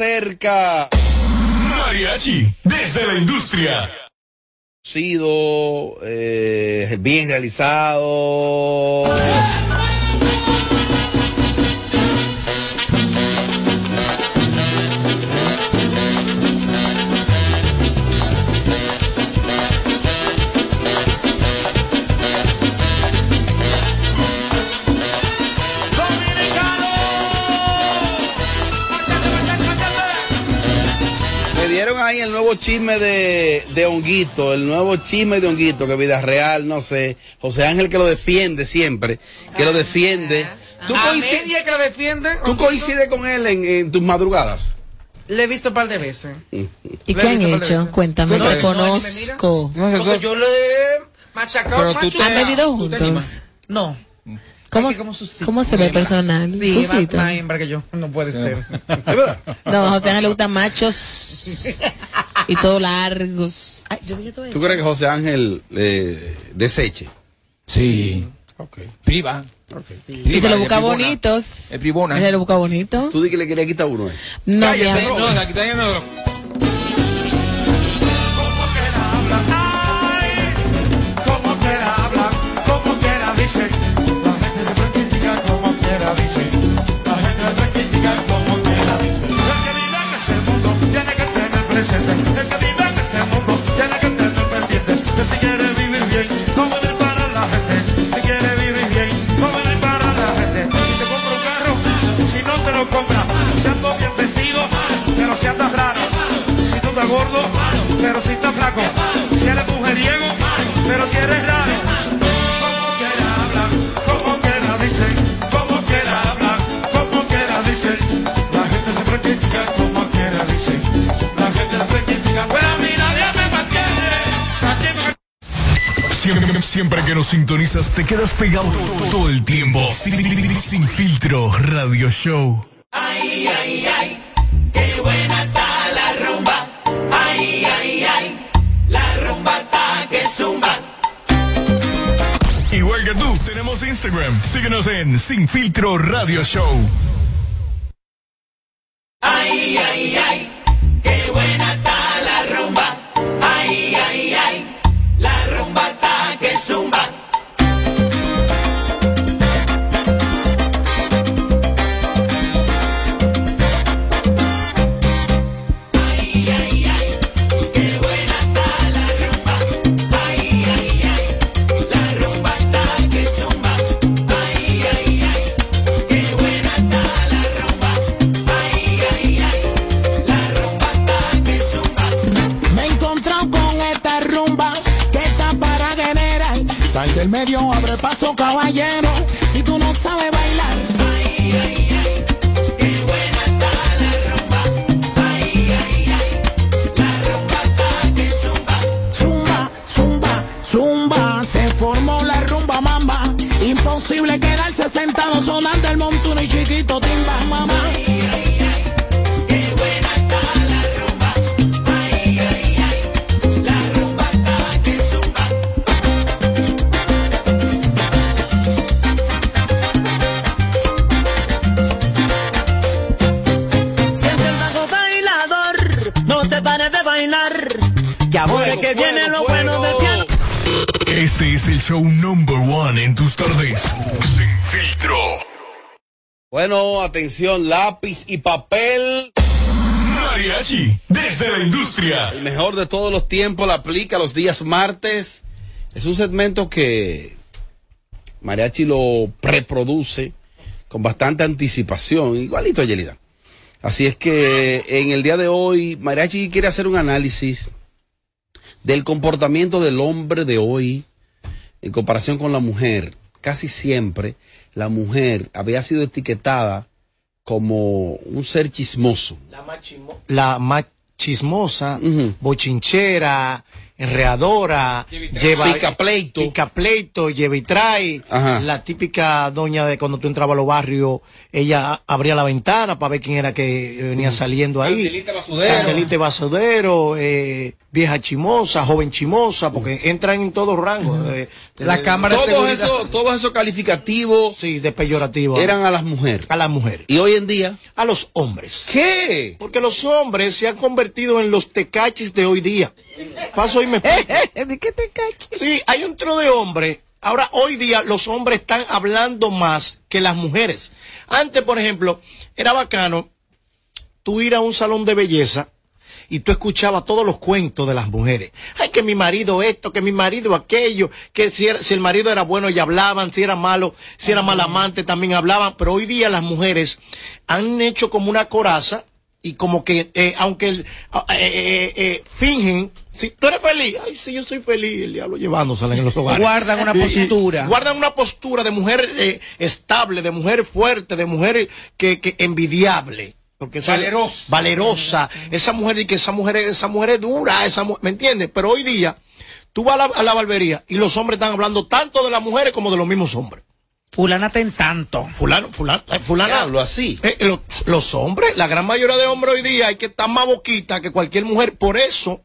Se acerca. Mariachi, desde la industria. Sido eh, bien realizado. Honguito, el nuevo chisme de Honguito, que vida real, no sé. José Ángel que lo defiende siempre, que lo defiende. ¿Tú, coincides, que la defiende. tú coincides con él en, en tus madrugadas? Le he visto un par de veces. ¿Y Lo qué han hecho? Cuéntame, No, te no, no, conozco. Porque yo le he machacado. Pero tú. ¿Han bebido juntos? No. ¿Cómo. ¿Cómo se ve personal? Sí, más, más hembra que yo. No puede ser. No, a José Ángel le gustan machos y todo largos. Ay, yo, yo ¿Tú crees que José Ángel eh, deseche? Sí. Priva. Y se lo busca bonitos. Es privona. Se lo busca bonito. Tú di que le quería quitar uno. eh. No, Cállate. No, la habla, como quiera dice. La gente se critica como quiera dice. La gente se critica como quiera dice. El que vive en ese mundo tiene que tener presente. Vivir para la gente. Si quiere vivir bien, vivir para la gente. Si te compra un carro, si no te lo compra, si ando bien vestido, pero si andas raro. Si tú estás gordo, pero si estás flaco. Si eres mujeriego, pero si eres raro. Como quiera hablar, como quiera dicen, como quiera hablar, como quiera dicen. La gente siempre critica Siempre, siempre que nos sintonizas te quedas pegado todo el tiempo. Sin, sin filtro, radio show. Ay, ay, ay, qué buena está la rumba. Ay, ay, ay, la rumba está que zumba. Igual que tú, tenemos Instagram. Síguenos en Sin Filtro Radio Show. Ay, ay, ay, qué buena paso, caballero. Atención, lápiz y papel. Mariachi, desde la industria. El mejor de todos los tiempos la aplica los días martes. Es un segmento que Mariachi lo preproduce con bastante anticipación, igualito a Yelida. Así es que en el día de hoy, Mariachi quiere hacer un análisis del comportamiento del hombre de hoy en comparación con la mujer. Casi siempre la mujer había sido etiquetada como un ser chismoso. la más chismosa, bochinchera, enreadora, lleva Pica pleito. pica pleito, lleva y trae. Ajá. La típica doña de cuando tú entrabas a los barrios, ella abría la ventana para ver quién era que venía saliendo ahí. Candelita basudero. Candelita basudero, eh, vieja chimosa, joven chimosa, porque entran en todos rangos. de- de- La de- cámara de Todos esos, todos esos calificativos Sí, de peyorativo. eran a las mujeres. a las mujeres. Y hoy en día, A los hombres. ¿qué? Porque los hombres se han convertido en los tecachis de hoy día. Paso y me explico. ¿De qué te cacho? Sí, hay un tro de hombres. Ahora, hoy día, los hombres están hablando más que las mujeres. Antes, por ejemplo, era bacano tú ir a un salón de belleza y tú escuchabas todos los cuentos de las mujeres. Ay, que mi marido esto, que mi marido aquello, que si, era- si el marido era bueno ya hablaban, si era malo, si era mal amante también hablaban, pero hoy día las mujeres han hecho como una coraza y como que, eh, aunque eh, eh, eh, fingen, si tú eres feliz, ay, sí, yo soy feliz, el diablo llevándosela en los hogares. Guardan una Y- y postura. guardan una postura de mujer eh, estable, de mujer fuerte, de mujer que, que envidiable. Porque eso es- Valerosa. Valerosa. Esa mujer, y que esa mujer, es- esa mujer es dura, esa mu- ¿me entiendes? Pero hoy día, tú vas a la, a la barbería y los hombres están hablando tanto de las mujeres como de los mismos hombres. Fulana ten tanto. Fulano, fulano, eh, fulana. Diablo, así. Eh, los, los hombres, la gran mayoría de hombres hoy día hay que estar más boquita que cualquier mujer. Por eso,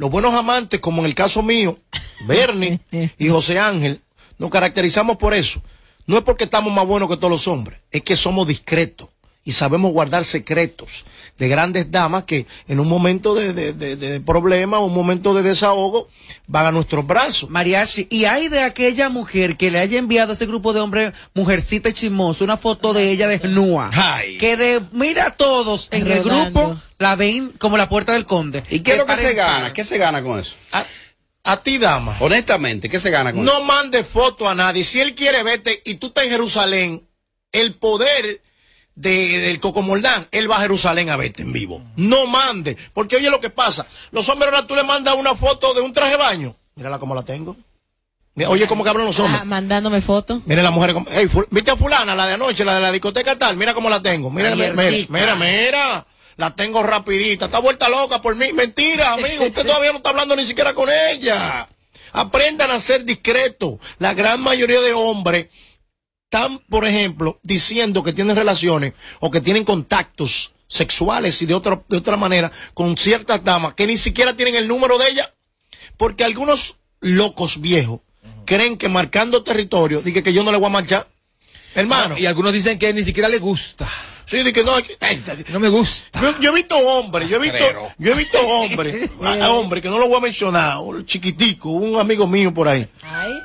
los buenos amantes, como en el caso mío, Bernie y José Ángel, nos caracterizamos por eso. No es porque estamos más buenos que todos los hombres, es que somos discretos y sabemos guardar secretos de grandes damas que en un momento de, de, de- de problema o un momento de desahogo van a nuestros brazos. Mariachi, y hay de aquella mujer que le haya enviado a ese grupo de hombres, mujercita y chismoso, una foto de ella desnuda. Ay. Que de, mira todos en el grupo, la ven como la puerta del conde. ¿Y qué es lo que se gana? ¿Qué se gana con eso? A, a ti, dama. Honestamente, ¿qué se gana con eso? No mande foto a nadie. Si él quiere verte y tú estás en Jerusalén, el poder de- del Cocomordán, él va a Jerusalén a verte en vivo. No mande. Porque oye lo que pasa. Los hombres ahora tú le mandas una foto de un traje de baño. Mírala cómo la tengo. Mira, Oye cómo que hablan los hombres. Ah, mandándome fotos. Miren las mujeres. como- Ey, ful- ¿Viste a fulana, la de anoche, la de la discoteca tal? Mira cómo la tengo. Mira, mira, mira, mira, mira. La tengo rapidita. Está vuelta loca por mí. Mentira, amigo. Usted todavía no está hablando ni siquiera con ella. Aprendan a ser discretos. La gran mayoría de hombres están, por ejemplo, diciendo que tienen relaciones o que tienen contactos sexuales y de otra, de otra manera con ciertas damas que ni siquiera tienen el número de ella. Porque algunos locos viejos creen que marcando territorio, dije que yo no le voy a marchar. Hermano, Y algunos dicen que ni siquiera le gusta. Sí, dije no. ay, No me gusta. Yo, yo he visto hombres, yo he visto, yo he visto hombres, a- a hombres que no lo voy a mencionar, un chiquitico, un amigo mío por ahí,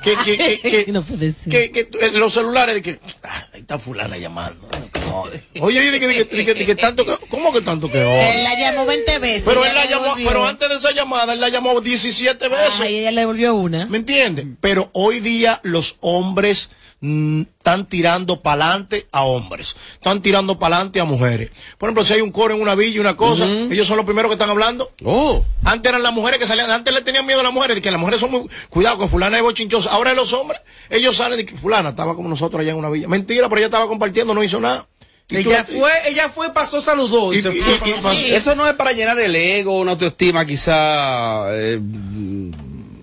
que, que, que, que, No que, que en los celulares de que ah, ahí está fulana llamando. no, que. Oye, de que, de que, de que- de que tanto que, ¿cómo que tanto que Él jode? la llamó 20 veces. Pero él la llamó, devolvió. pero antes de esa llamada él la llamó 17 veces. Ay, ella le devolvió una. ¿Me entiendes? Pero hoy día los hombres están tirando para adelante a hombres, están tirando para adelante a mujeres. Por ejemplo, si hay un coro en una villa y una cosa, ellos son los primeros que están hablando. Oh, Antes eran las mujeres que salían, antes le tenían miedo a las mujeres, de que las mujeres son muy, cuidado con fulana es bochinchosa. Ahora los hombres, ellos salen de que fulana estaba como nosotros allá en una villa. Mentira, pero ella estaba compartiendo, no hizo nada. Y tú- Ella fue, ella fue, pasó, saludó y, y- se y- fue. y- y pasó- eso no es para llenar el ego, una autoestima quizá eh, mm,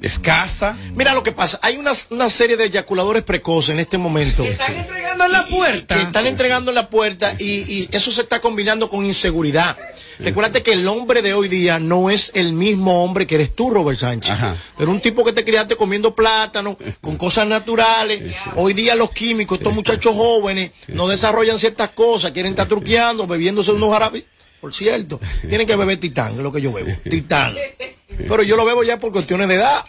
escasa. Mira lo que pasa, hay una, una serie de eyaculadores precoces en este momento. Están entregando en la puerta. que están entregando en la puerta y, y eso se está combinando con inseguridad. Recuérdate que el hombre de hoy día no es el mismo hombre que eres tú, Robert Sánchez. Ajá. Pero un tipo que te criaste comiendo plátano, con cosas naturales. Hoy día los químicos, estos muchachos jóvenes, no desarrollan ciertas cosas, quieren estar truqueando, bebiéndose unos jarabes. Por cierto, tienen que beber titán, que es lo que yo bebo. Titán. Pero yo lo bebo ya por cuestiones de edad.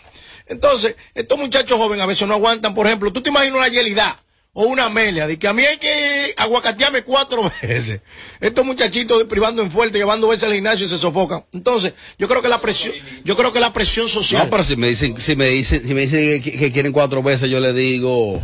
Entonces, estos muchachos jóvenes a veces no aguantan, por ejemplo, tú te imaginas una yelida o una amelia, de que a mí hay que aguacatearme cuatro veces. Estos muchachitos privando en fuerte, llevando veces al gimnasio y se sofocan. Entonces, yo creo que la presión, yo creo que la presión social. No, pero si me dicen, si me dicen, si me dicen que, que quieren cuatro veces, yo le digo,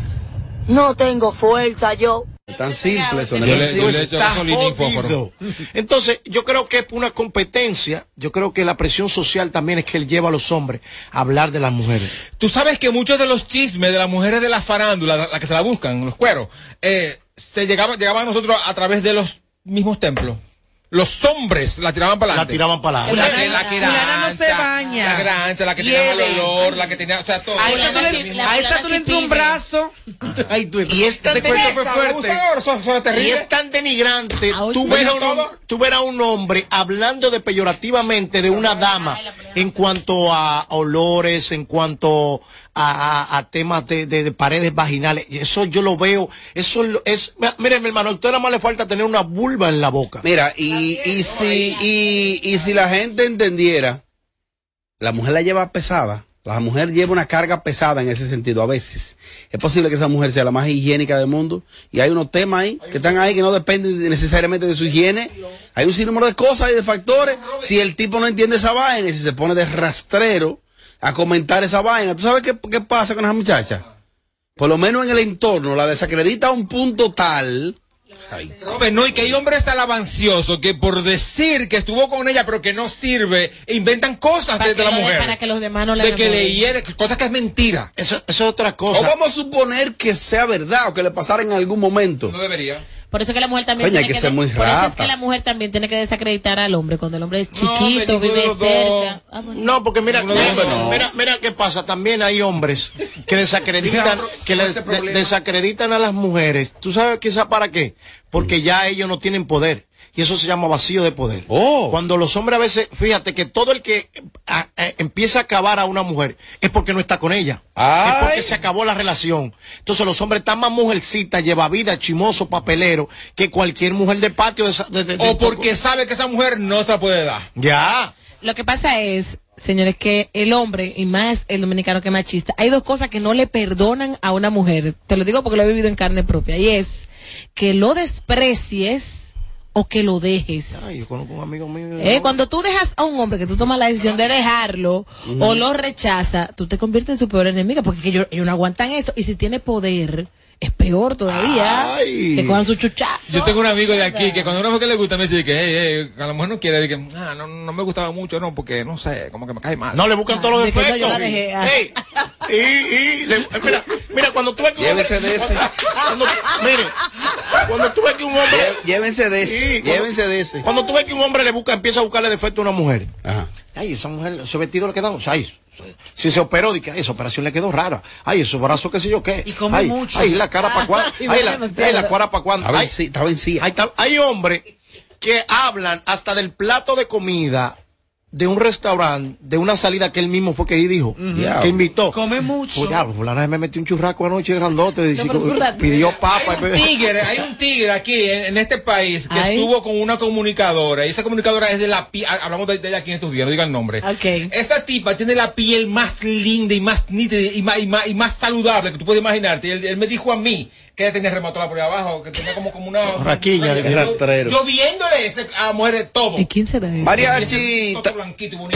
No tengo fuerza yo. Es tan simple eso. Yo no le- es- yo le echo Está jodido. Entonces, yo creo que es una competencia. Yo creo que la presión social también es que él lleva a los hombres a hablar de las mujeres. Tú sabes que muchos de los chismes de las mujeres de la farándula, la, la que se la buscan, los cueros, eh, se llegaban, llegaban a nosotros a través de los mismos templos. Los hombres la tiraban para La adelante. tiraban para La adelante. que, la que no se baña. La que era ancha, la que tenía mal Hiede. olor, la que tenía, o sea, todo. A esta tú le, sí- la a esta fulana tú sí le entró un brazo. Ay, tú, Y es tan es Y es tan denigrante tú ver, tú ver a un hombre hablando de peyorativamente de una dama en cuanto a olores, en cuanto a, a- a temas de, de- de paredes vaginales. Y Eso yo lo veo. Eso lo- es. Mire, mi hermano, a usted nada más le falta tener una vulva en la boca. Mira, y, y si, y, y si la gente entendiera, la mujer la lleva pesada. La mujer lleva una carga pesada en ese sentido a veces. Es posible que esa mujer sea la más higiénica del mundo. Y hay unos temas ahí que están ahí que no dependen de- necesariamente de su higiene. Hay un sinnúmero de cosas y de factores. Si el tipo no entiende esa vaina y si se pone de rastrero a comentar esa vaina, ¿tú sabes qué, qué pasa con esa muchacha? Por lo menos en el entorno, la desacredita a un punto tal. Ay, Robert, no, y que hay hombres alabanciosos que por decir que estuvo con ella pero que no sirve, inventan cosas de, de la mujer. para que los demás no la De que le hiere, cosas que es mentira. Eso, eso es otra O cosa. vamos a suponer que sea verdad o que le pasara en algún momento. No debería. Por eso que la mujer también tiene que ser de- muy Por eso es que la mujer también tiene que desacreditar al hombre cuando el hombre es No, chiquito, de vive cerca. Ah, bueno. No, porque mira, No, mira, no. mira, mira qué pasa. También hay hombres que desacreditan, que le- ese de- problema. desacreditan a las mujeres. ¿Tú sabes quizá para qué? Porque ya ellos no tienen poder. Y eso se llama vacío de poder. Oh. Cuando los hombres a veces, fíjate que todo el que a- a- empieza a acabar a una mujer es porque no está con ella. Ay. Es porque se acabó la relación. Entonces los hombres están más mujercitas, lleva vida, chimoso, papelero, que cualquier mujer de patio. De, O porque sabe que esa mujer no se la puede dar. Ya. Lo que pasa es, señores, que el hombre, y más el dominicano que es machista, hay dos cosas que no le perdonan a una mujer. Te lo digo porque lo he vivido en carne propia. Y es que lo desprecies o que lo dejes. Ay, yo conozco un amigo mío. Eh, cuando tú dejas a un hombre que tú tomas la decisión de dejarlo o lo rechaza, tú te conviertes en su peor enemiga porque que ellos, ellos no aguantan eso. Y si tiene poder, es peor todavía. Ay. Que cojan su chuchazo. Yo tengo un amigo de aquí que cuando una mujer que le gusta me dice que hey, hey, a la mujer no quiere, que ah, no, no me gustaba mucho, no, porque no sé, como que me cae mal. No le buscan todos los defectos. yo la dejé, ah. Ey, y, y le- mira, mira, cuando tú ves que un hombre. Llévese de ese. Cuando, mire, cuando tú ves que un hombre. Llévense de ese. Sí, cuando- llévense de ese. Cuando tú ves que un hombre le busca, empieza a buscarle defecto a una mujer. Ajá. Ay, esa mujer, ese vestido le quedó. Ay, si se operó, dice, ay, esa operación le quedó rara. Ay, esos brazos, qué sé yo qué. Y come ay, mucho. Ay, la cara para cuándo. Ay, la, ay, la cara para cuándo. Ay, sí- estaba en sí. hay, hay hombres que hablan hasta del plato de comida de un restaurante, de una salida que él mismo fue que ahí dijo, Diablo. que invitó. Come mucho. Pues diablo, fulana me metió un churraco anoche grandote, pidió papa. Hay un tigre, hay un tigre aquí en, en este país que Ay. estuvo con una comunicadora y esa comunicadora es de la piel, hablamos de, de ella aquí en estos días, no diga el nombre. Ok. Esa tipa tiene la piel más linda y más nítida y más, y más, y más saludable que tú puedes imaginarte. Y él, él me dijo a mí que tenía reumatología por ahí abajo, que tenía como, como una... Raquiña, de rastrero. Yo viéndole ese- a mujeres todo. ¿Y quién será él? Mariachi,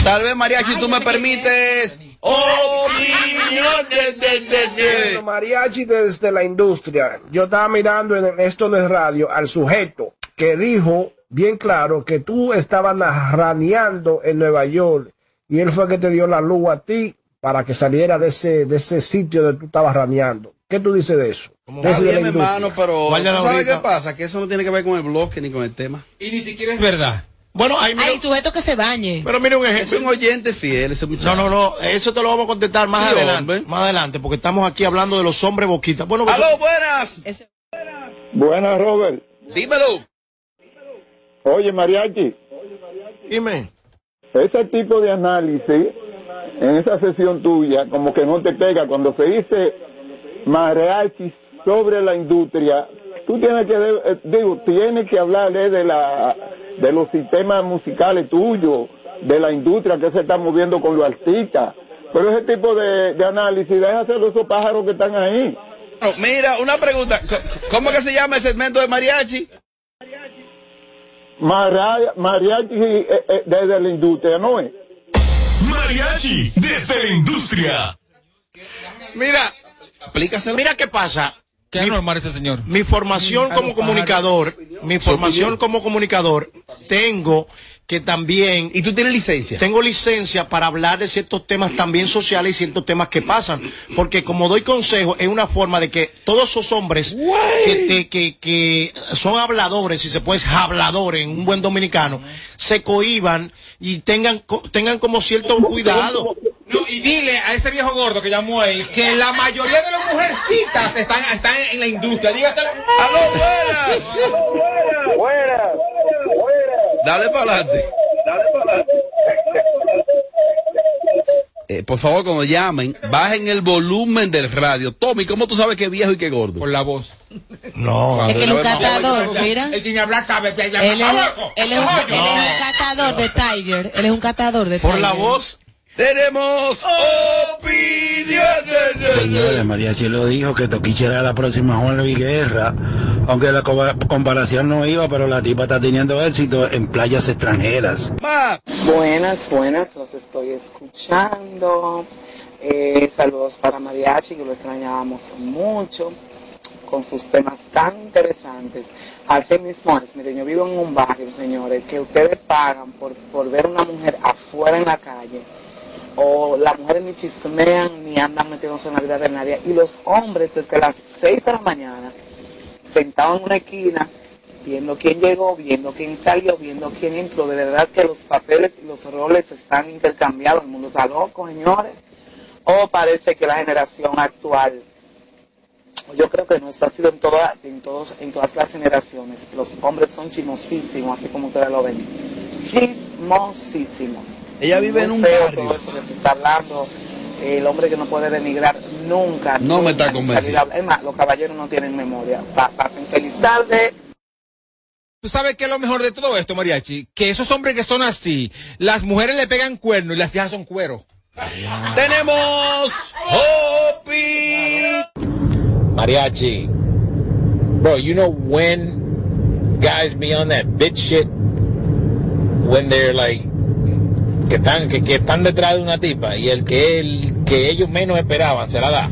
tal vez Mariachi, tú me permites. Opinión de- de- de- de- Bueno, mariachi desde la industria. Yo estaba mirando en esto no es radio al sujeto que dijo bien claro que tú estabas raneando en Nueva York y él fue que te dio la luz a ti para que saliera de ese, de ese sitio donde tú estabas raneando. ¿Qué tú dices de eso? Está bien, hermano, pero Guarda la ¿tú ¿sabes qué pasa? Que eso no tiene que ver con el bloque ni con el tema. Y ni siquiera es verdad. Bueno, ahí mira, Hay sujeto que se bañe. pero mira un Es un ejemplo. oyente fiel ese muchacho. No, no, no, eso te lo vamos a contestar más Sí, adelante. hombre. Más adelante, porque estamos aquí hablando de los hombres boquitas. Bueno, pues, ¡Aló, buenas! Ese- Buenas, Robert. Dímelo. Oye, Mariachi, dime. ese tipo de análisis en esa sesión tuya, como que no te pega. Cuando se dice Mariachi sobre la industria, tú tienes que, eh, digo, tienes que hablarle de la de los sistemas musicales tuyos, de la industria que se está moviendo con los artistas. Pero ese tipo de, de análisis, deja hacerlo esos pájaros que están ahí. Mira, una pregunta. ¿Cómo que se llama el segmento de Mariachi? Maria- Mariachi eh, eh, desde la industria, ¿no es? Mariachi desde la industria. Mira, Aplícaselo. mira qué pasa. Qué anormal este señor. Mi formación como comunicador, mi formación como comunicador, tengo que también... ¿Y tú tienes licencia? Tengo licencia para hablar de ciertos temas también sociales y ciertos temas que pasan. Porque como doy consejo, es una forma de que todos esos hombres que, que, que son habladores, si se puede, habladores en un buen dominicano, se cohiban y tengan, co- tengan como cierto cuidado. No, y dile a ese viejo gordo que llamó ahí que la mayoría de las mujercitas están, están en la industria. Dígaselo. ¡Aló, buenas! Buenas. Dale para adelante. Eh, por favor, cuando llamen, bajen el volumen del radio. Tommy, ¿cómo tú sabes que es viejo y que gordo? Por la voz. No. Es que él es un catador, mira. El que ni hablar Él es, él un, él catador de Tiger. Él es un catador de Por Tiger. la voz. Tenemos opiniones. Señores, Mariachi lo dijo que Toquiche era la próxima Juan Luis Guerra. Aunque la co- comparación no iba, pero la tipa está teniendo éxito en playas extranjeras. Buenas, buenas, los estoy escuchando. Eh, saludos para Mariachi, que lo extrañábamos mucho con sus temas tan interesantes. Así mismo es, miren, yo vivo en un barrio, señores, que ustedes pagan por, por ver una mujer afuera en la calle, o las mujeres ni chismean ni andan metiéndose en la vida de nadie, y los hombres desde las 6 de la mañana, sentados en una esquina, viendo quién llegó, viendo quién salió, viendo quién entró. De verdad que los papeles y los roles están intercambiados. El mundo está loco, señores. O parece que la generación actual, yo creo que no, esto ha sido en, toda, en, todos, en todas las generaciones. Los hombres son chismosísimos, así como ustedes lo ven. Chismosísimos. Ella vive en un feo barrio. Todo eso que se está hablando. El hombre que no puede denigrar nunca. No me está convencido. Es más, los caballeros no tienen memoria. Pa- pasen feliz tarde. ¿Tú sabes qué es lo mejor de todo esto, Mariachi? Que esos hombres que son así, las mujeres le pegan cuerno y las hijas son cuero. Tenemos Mariachi. Bro, you know when guys be on that bitch shit? When they're like, que están, que, que están detrás de una tipa y el que, el que ellos menos esperaban se la da.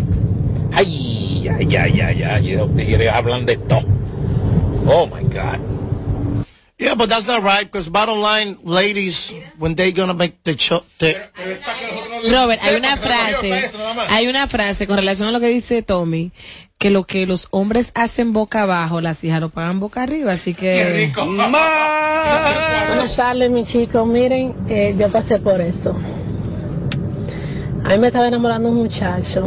Ay, ay, ay, ay, ay, hablan de todo. Oh my God. Yeah, but that's not right, because bottom line, ladies, when they gonna make the show, the, Robert, hay una frase, hay una frase con relación a lo que dice Tommy, que lo que los hombres hacen boca abajo, las hijas lo pagan boca arriba, así que... Buenas tardes, mis chicos. Miren, eh, yo pasé por eso. A mí me estaba enamorando un muchacho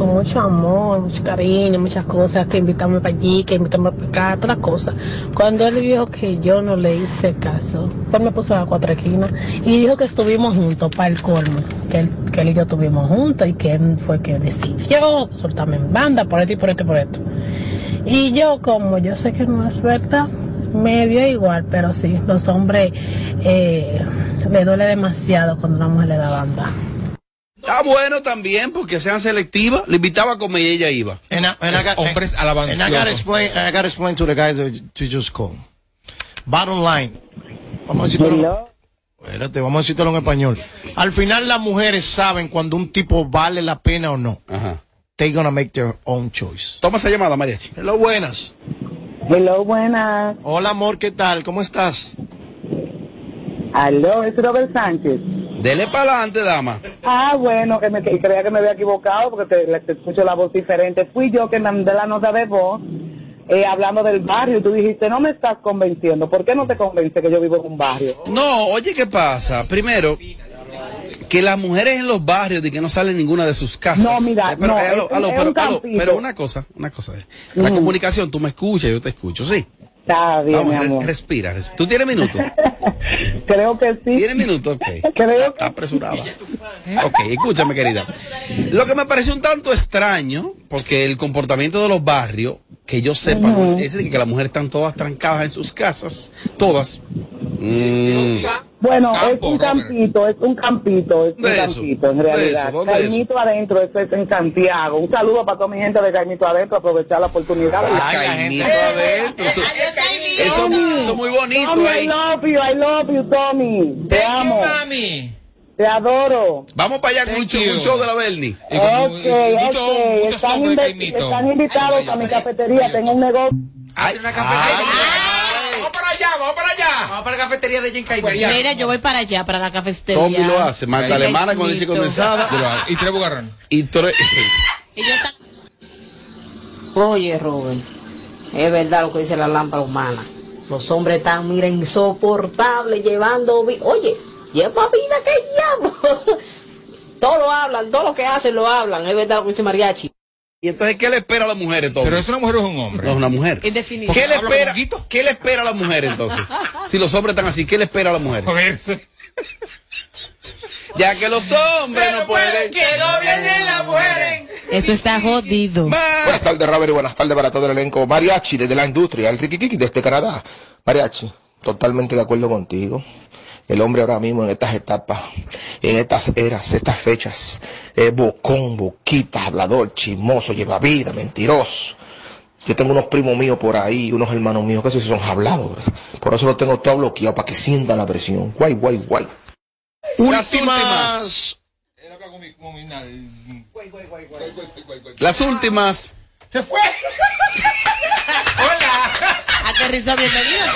con mucho amor, mucho cariño, muchas cosas, que invitarme para allí, que invitarme para acá, las cosas. Cuando él vio que yo no le hice caso, pues me puso a la cuatro esquinas y dijo que estuvimos juntos para el colmo, que él, que él y yo estuvimos juntos y que él fue que decidió soltarme en banda por esto y por esto y por esto. Y yo, como yo sé que no es verdad, me dio igual, pero sí, los hombres eh, le duele demasiado cuando una mujer le da banda. Está bueno también porque sean selectivas. Le invitaba a comer y ella iba. And I, and I got, hombres and I gotta explain, I gotta explain to the guys that to just call. Bottom line. Vamos a decirlo. Espérate, vamos a decirlo en español. Al final las mujeres saben cuando un tipo vale la pena o no. Ajá. They gonna make their own choice. Toma esa llamada, Mariachi. Hello, buenas. Hello, buenas. Hola, amor, ¿qué tal? ¿Cómo estás? Aló, es Robert Sánchez. Dele para adelante, dama. Ah, bueno, que me que creía que me había equivocado porque te, escucho la voz diferente. Fui yo que mandé la nota de voz eh, hablando del barrio y tú dijiste, no me estás convenciendo. ¿Por qué no te convence que yo vivo en un barrio? No, oye, ¿qué pasa? Primero, que las mujeres en los barrios de que no salen ninguna de sus casas. No, mira, Eh, pero, no, eh, aló, aló, es pero, un aló, campito. pero una cosa, una cosa. La Mm. comunicación, tú me escuchas, yo te escucho, sí. Está bien, Vamos, mi amor. respira, res- ¿Tú tienes minuto? Creo que sí. ¿Tienes minuto? Ok. Creo Está apresurada. Ok, escúchame, querida. Lo que me pareció un tanto extraño, porque el comportamiento de los barrios, que yo sepa, no es ese de que las mujeres están todas trancadas en sus casas, todas. Mm. Bueno, es un campito, es un campito, es un campito en ¿Dónde es realidad. Caimito adentro, eso es en Santiago. Un saludo para toda mi gente de Caimito adentro, aprovechar la oportunidad. Caimito adentro. Eso, es muy bonito Tommy, I ahí. love you, I love you, Tommy. Te amo. Te adoro. Vamos para allá con un show, un show de la Bernie. Ok, ok. Están, invi- están invitados a mi cafetería. Tengo un negocio. Ay, ay, allá, vamos para allá. Vamos para la cafetería de Jenkai. Mira, yo voy para allá, para la cafetería. Tommy lo hace, malta Ay, alemana con leche condensada. Y tres bugarrón. Y tres. Oye, Robert, es verdad lo que dice la lámpara humana. Los hombres están, mira, insoportables, llevando... Oye, lleva vida que diablo. todo lo hablan, todo lo que hacen lo hablan. Es verdad lo que dice Mariachi. Y entonces, ¿qué le espera a la mujer entonces? Pero es una mujer o es un hombre. No, es una mujer. Indefinido. ¿Qué le ¿Habla espera? ¿Qué le espera a la mujer entonces? Si los hombres están así, ¿qué le espera a la mujer? Joderse. Ya que los hombres no pueden. Que gobiernen las mujeres. Eso está jodido. Buenas tardes, Robert, y buenas tardes para todo el elenco. Mariachi, desde la industria, el Rikikiki desde Canadá. Mariachi, totalmente de acuerdo contigo. El hombre ahora mismo en estas etapas, en estas eras, estas fechas, es bocón, boquita, hablador, chismoso, lleva vida, mentiroso. Yo tengo unos primos míos por ahí, unos hermanos míos que sí son habladores. Por eso los tengo todo bloqueado, para que sientan la presión. Guay, guay, guay. Las últimas. Las últimas. Se fue. Hola. Aterrizó, bienvenido.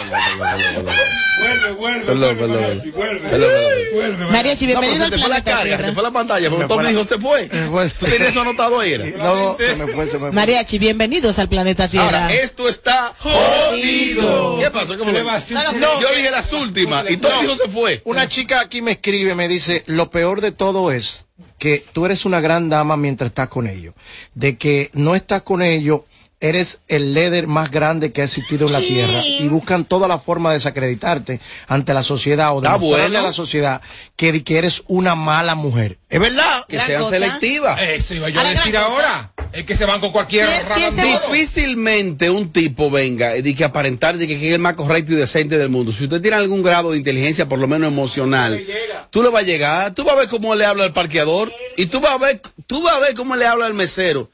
Vuelve, vuelve. Perdón, perdón. Mariachi, vuelve. Perdón. Mariachi, No, bienvenido se al te fue la planeta carga, Tierra. se te fue la pantalla. Porque Me Tommy fue la- dijo, se fue. Eh. ¿Tú tienes eso anotado ahí? era? No, se me fue, se me fue. Mariachi, bienvenidos al planeta Tierra. Ahora, esto está jodido. ¿Qué pasó? ¿Cómo No, Yo dije las últimas y todo No. dijo se fue. Una chica aquí me escribe, me dice, lo peor de todo es que tú eres una gran dama mientras estás con ellos. De que no estás con ellos, eres el líder más grande que ha existido en la tierra. Y buscan toda la forma de desacreditarte ante la sociedad o de Está mostrarle bueno. a la sociedad que, que eres una mala mujer. Es verdad. Que sean selectivas. Eso iba yo a decir ahora. Es que se van con cualquier random. Difícilmente un tipo venga y de que aparentar de que es el más correcto y decente del mundo. Si usted tiene algún grado de inteligencia, por lo menos emocional, tú le vas a llegar, tú vas a ver cómo le habla al parqueador y tú vas a ver, tú vas a ver cómo le habla al mesero.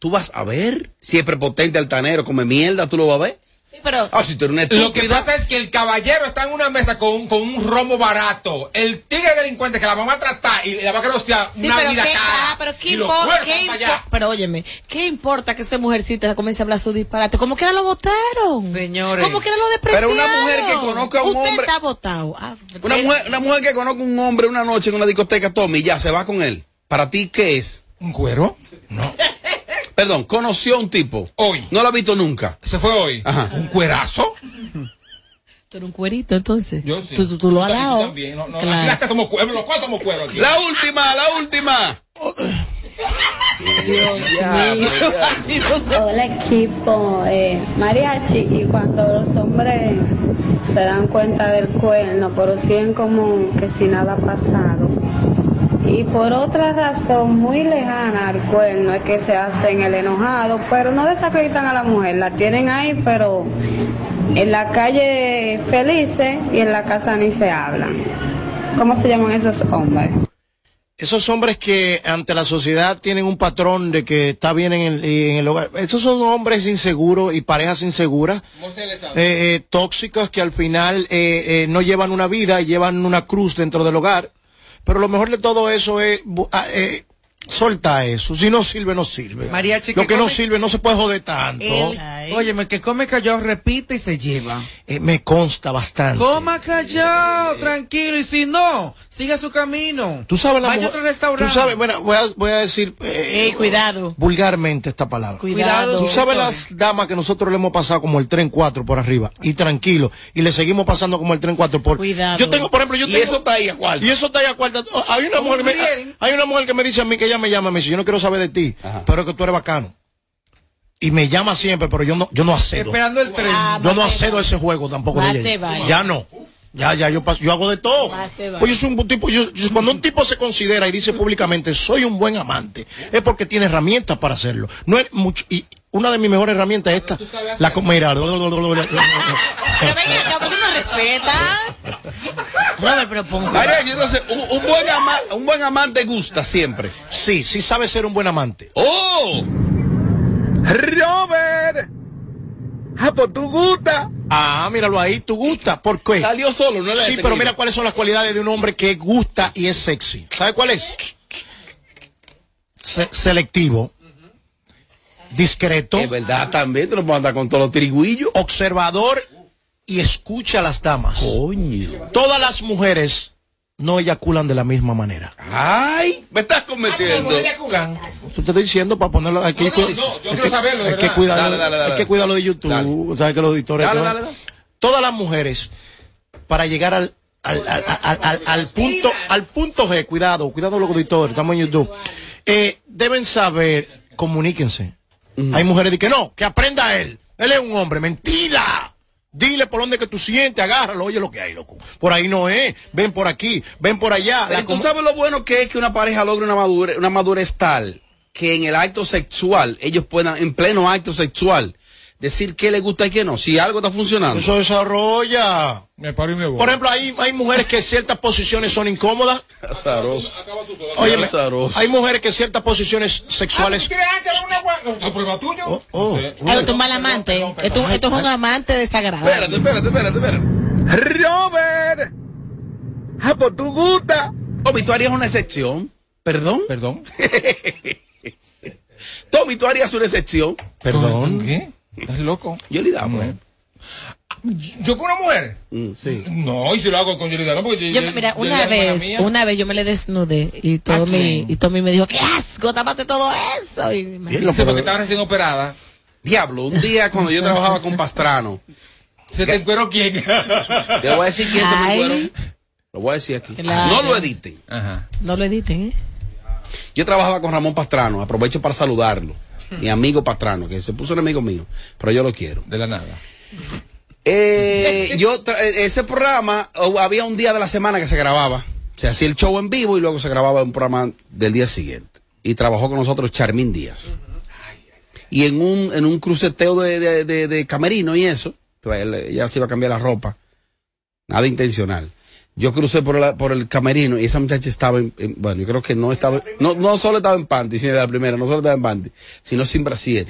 Tú vas a ver si es prepotente, altanero, come mierda, tú lo vas a ver. Sí, pero Ah, si tú eres una Lo que pasa es que el caballero está en una mesa con, un- con un romo barato. El tigre delincuente que la van a tratar y la va a grosear Sí, una pero vida qué, cara. ah, pero qué importa, pero óyeme, ¿qué importa que esa mujercita comience a hablar su disparate? ¿Cómo que era lo votaron? Señores. ¿Cómo que era lo despreciaron? Pero una mujer que conozca a un Usted hombre- está votado. Ah, Una mujer, una mujer que conozca un hombre una noche en una discoteca, Tommy, ya se va con él. ¿Para ti qué es? ¿Un cuero? Perdón, conoció a un tipo. Hoy. No lo ha visto nunca. Se fue hoy. Ajá. ¿Un cuerazo? Tú eres un cuerito, entonces. Yo sí. Tú, tú, tú lo has dado. también. No, no, Claro. Somos cueros. Los cuatro somos cueros aquí. La última, la última. Dios mío. Así no se- Hola equipo, eh, mariachi, y cuando los hombres se dan cuenta del cuerno, pero siguen como que si nada ha pasado. Y por otra razón muy lejana al cuerno es que se hacen el enojado, pero no desacreditan a la mujer, la tienen ahí, pero en la calle felices y en la casa ni se hablan. ¿Cómo se llaman esos hombres? Esos hombres que ante la sociedad tienen un patrón de que está bien en el, en el hogar. Esos son hombres inseguros y parejas inseguras, eh, eh, tóxicas que al final eh, eh, no llevan una vida y llevan una cruz dentro del hogar. Pero lo mejor de todo eso es ah, eh, solta eso. Si no sirve, no sirve. Mariachi, lo que que no sirve no se puede joder tanto. El, óyeme, el que come callado repite y se lleva. Eh, me consta bastante. Coma callado, tranquilo, y si no, siga su camino. Tú sabes la Vaya mujer- otro restaurante. Tú sabes, bueno, voy a, voy a decir eh, Ey, cuidado. vulgarmente esta palabra. Cuidado. Tú sabes las damas que nosotros le hemos pasado como el tren 4 por arriba y tranquilo y le seguimos pasando como el tren 4 por Cuidado. Yo tengo, por ejemplo, yo Y tengo eso está ahí a cuarta. Y eso está ahí a cuarta. Hay una mujer, me, hay una mujer que me dice a mí que ella me llama, me dice, "Yo no quiero saber de ti, pero es que tú eres bacano." Y me llama siempre, pero yo no yo no accedo. Esperando el tren. Ah, Yo no accedo a ese juego tampoco de ella. vale. Ya no. Ya, ya, yo, paso- yo hago de todo. Pues yo soy un tipo, yo, yo- cuando un tipo se considera y dice públicamente, soy un buen amante, es porque tiene herramientas para hacerlo. No es mucho, y una de mis mejores herramientas es esta. La, mira, Pero venga, acá, ¿por no respeta? Robert, pero pon- Mariachi, entonces, un, buen amante gusta siempre. sí, sí sabe ser un buen amante. ¡Oh! Robert. Ah, pues tú gusta. Ah, míralo ahí, tú gusta. ¿Por qué? Salió solo, no le Sí, pero mira cuáles son las cualidades de un hombre que gusta y es sexy. ¿Sabe cuál es? Se- selectivo, discreto, Es verdad también, tú no puedes andar con todos los triguillos. observador y escucha a las damas. Todas las mujeres no eyaculan de la misma manera. Ay, me estás convenciendo. Tú te estoy diciendo para ponerlo aquí. No, no, no, yo quiero saberlo, Hay que cuidarlo, Dale, dale, dale, hay que cuidarlo de YouTube. Sabes que los editores. Dale, ¿no? dale, dale. Todas las mujeres, para llegar al, al, al, al- al- al punto, al punto G, cuidado, cuidado los auditores, estamos en YouTube, eh, deben saber, comuníquense. Hay mujeres que no, que aprenda él. Él es un hombre, mentira. Dile por dónde que tú sientes, agárralo, oye lo que hay, loco. Por ahí no es, ven por aquí, ven por allá. ¿Tú sabes lo bueno que es que una pareja logre una madurez, una madurez tal que en el acto sexual ellos puedan, en pleno acto sexual, decir qué les gusta y qué no? Si algo está funcionando. Eso desarrolla. Me paro y me voy. Por ejemplo, hay, hay mujeres que ciertas posiciones son incómodas. Azaroso. Oye, Azaroso. hay mujeres que ciertas posiciones sexuales. ¿No prueba tuyo? Oh, Claro, tú un mal amante. Esto, esto es un amante desagradable. Espérate, espérate, espérate, espérate. Robert, ah, pues tú gusta. Tommy, tú harías una excepción. ¿Perdón? Perdón. Tommy, tú harías una excepción. Perdón. ¿Qué? ¿Estás loco? Yo le damos. ¿Yo con una mujer? Sí. No, y si lo hago con Yelida, no, porque Yo, mira, una vez, una vez yo me le desnudé y todo mi, y Tommy me dijo, qué asco, tápate todo eso. Y me- Sí, porque estaba recién operada. Diablo, un día cuando yo trabajaba con Pastrano. ¿Se te encueró quién? Te voy a decir quién se me fueron. Lo voy a decir aquí. Claro. No lo editen. Ajá. No lo editen, ¿eh? Yo trabajaba con Ramón Pastrano, aprovecho para saludarlo. Mi amigo Pastrano, que se puso un amigo mío, pero yo lo quiero. De la nada. Eh, yo, eh, ese programa, había un día de la semana que se grababa. Se hacía el show en vivo y luego se grababa un programa del día siguiente. Y trabajó con nosotros Charmín Díaz. Y en un, en un cruceteo de, de, de- de camerino y eso, pues, ella se iba a cambiar la ropa. Nada intencional. Yo crucé por el, por el camerino y esa muchacha estaba en, en- bueno, yo creo que no estaba, no, no solo estaba en panty, sino de la primera, no solo estaba en panty, sino sin brasier.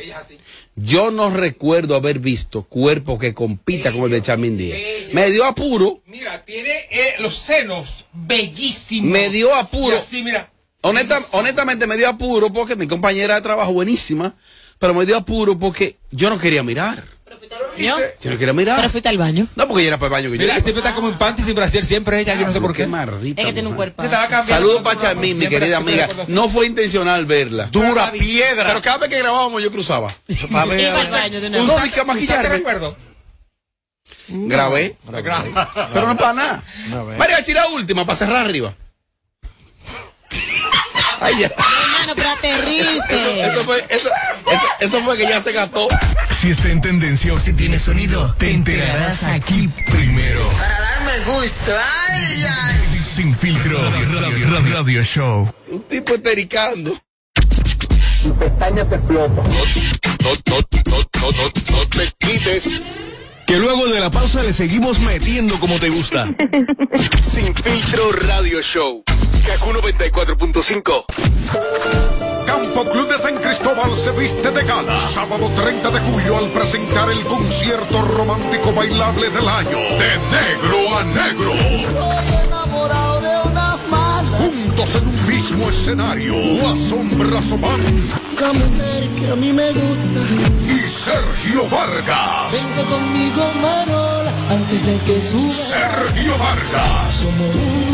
Yo no recuerdo haber visto cuerpo que compita con el de Charmín Díaz. Me dio apuro, Mira, tiene eh, los senos bellísimos. me dio apuro. Así, mira. Honesta- honestamente me dio apuro porque mi compañera de trabajo buenísima, pero me dio apuro porque yo no quería mirar. ¿Yo? Yo no quería mirar. Pero fuiste al baño. No, porque yo era para el baño que yo Mira, siempre está como en panty sin brasier, siempre ella, yo no sé por qué. maldita Es que tiene un cuerpo. Saludos para Charmín, mi querida amiga. No fue intencional verla. Dura piedra. Pero cada vez que grabábamos yo cruzaba. Iba al baño de una No, vez. dije a ¿Usaste maquillarme. recuerdo? Grabé. Pero no es para nada. María Chira última, para cerrar arriba. Ay, ya. Hermano, pero aterrice. Eso fue, eso, eso, eso fue que ya se gastó. Si está en tendencia o si tiene sonido, te enterarás aquí primero. Para darme gusto. Ay, ay. Sin filtro, radio, radio- radio show. Un tipo estericando. Tu pestaña te explota. No, no, no, no, no, no te quites. Que luego de la pausa le seguimos metiendo como te gusta. Sin filtro radio show. Kaku 94.5. Campo Club de San Cristóbal se viste de gala. Sábado 30 de julio al presentar el concierto romántico bailable del año. De negro a negro. enamorado de una mala. Juntos en un mismo escenario. Guasón Brazomán Mujer que a mí me gusta. y Sergio Vargas. Vente conmigo, Marola, antes de que suba. Sergio Vargas la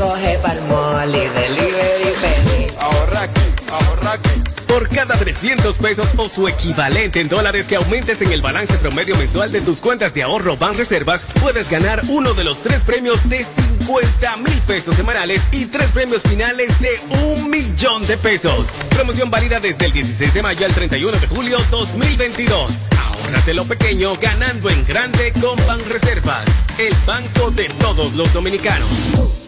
coger palmol y delivery pedir. Ahorra aquí, ahorra aquí. Por cada 300 pesos o su equivalente en dólares que aumentes en el balance promedio mensual de tus cuentas de ahorro Banreservas, puedes ganar uno de los tres premios de 50 mil pesos semanales y tres premios finales de un millón de pesos. Promoción válida desde el 16 de mayo al 31 de julio 2022. Ahórrate lo pequeño ganando en grande con Banreservas, el banco de todos los dominicanos.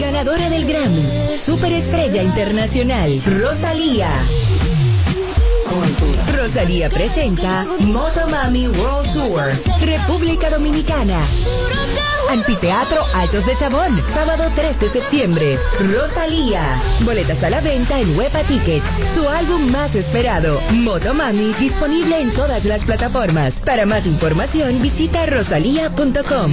Ganadora del Grammy, Superestrella Internacional, Rosalía. Rosalía presenta Motomami World Tour, República Dominicana. Anfiteatro Altos de Chabón, sábado 3 de septiembre. Rosalía. Boletas a la venta en Huepa Tickets. Su álbum más esperado, Motomami, disponible en todas las plataformas. Para más información, visita rosalía.com.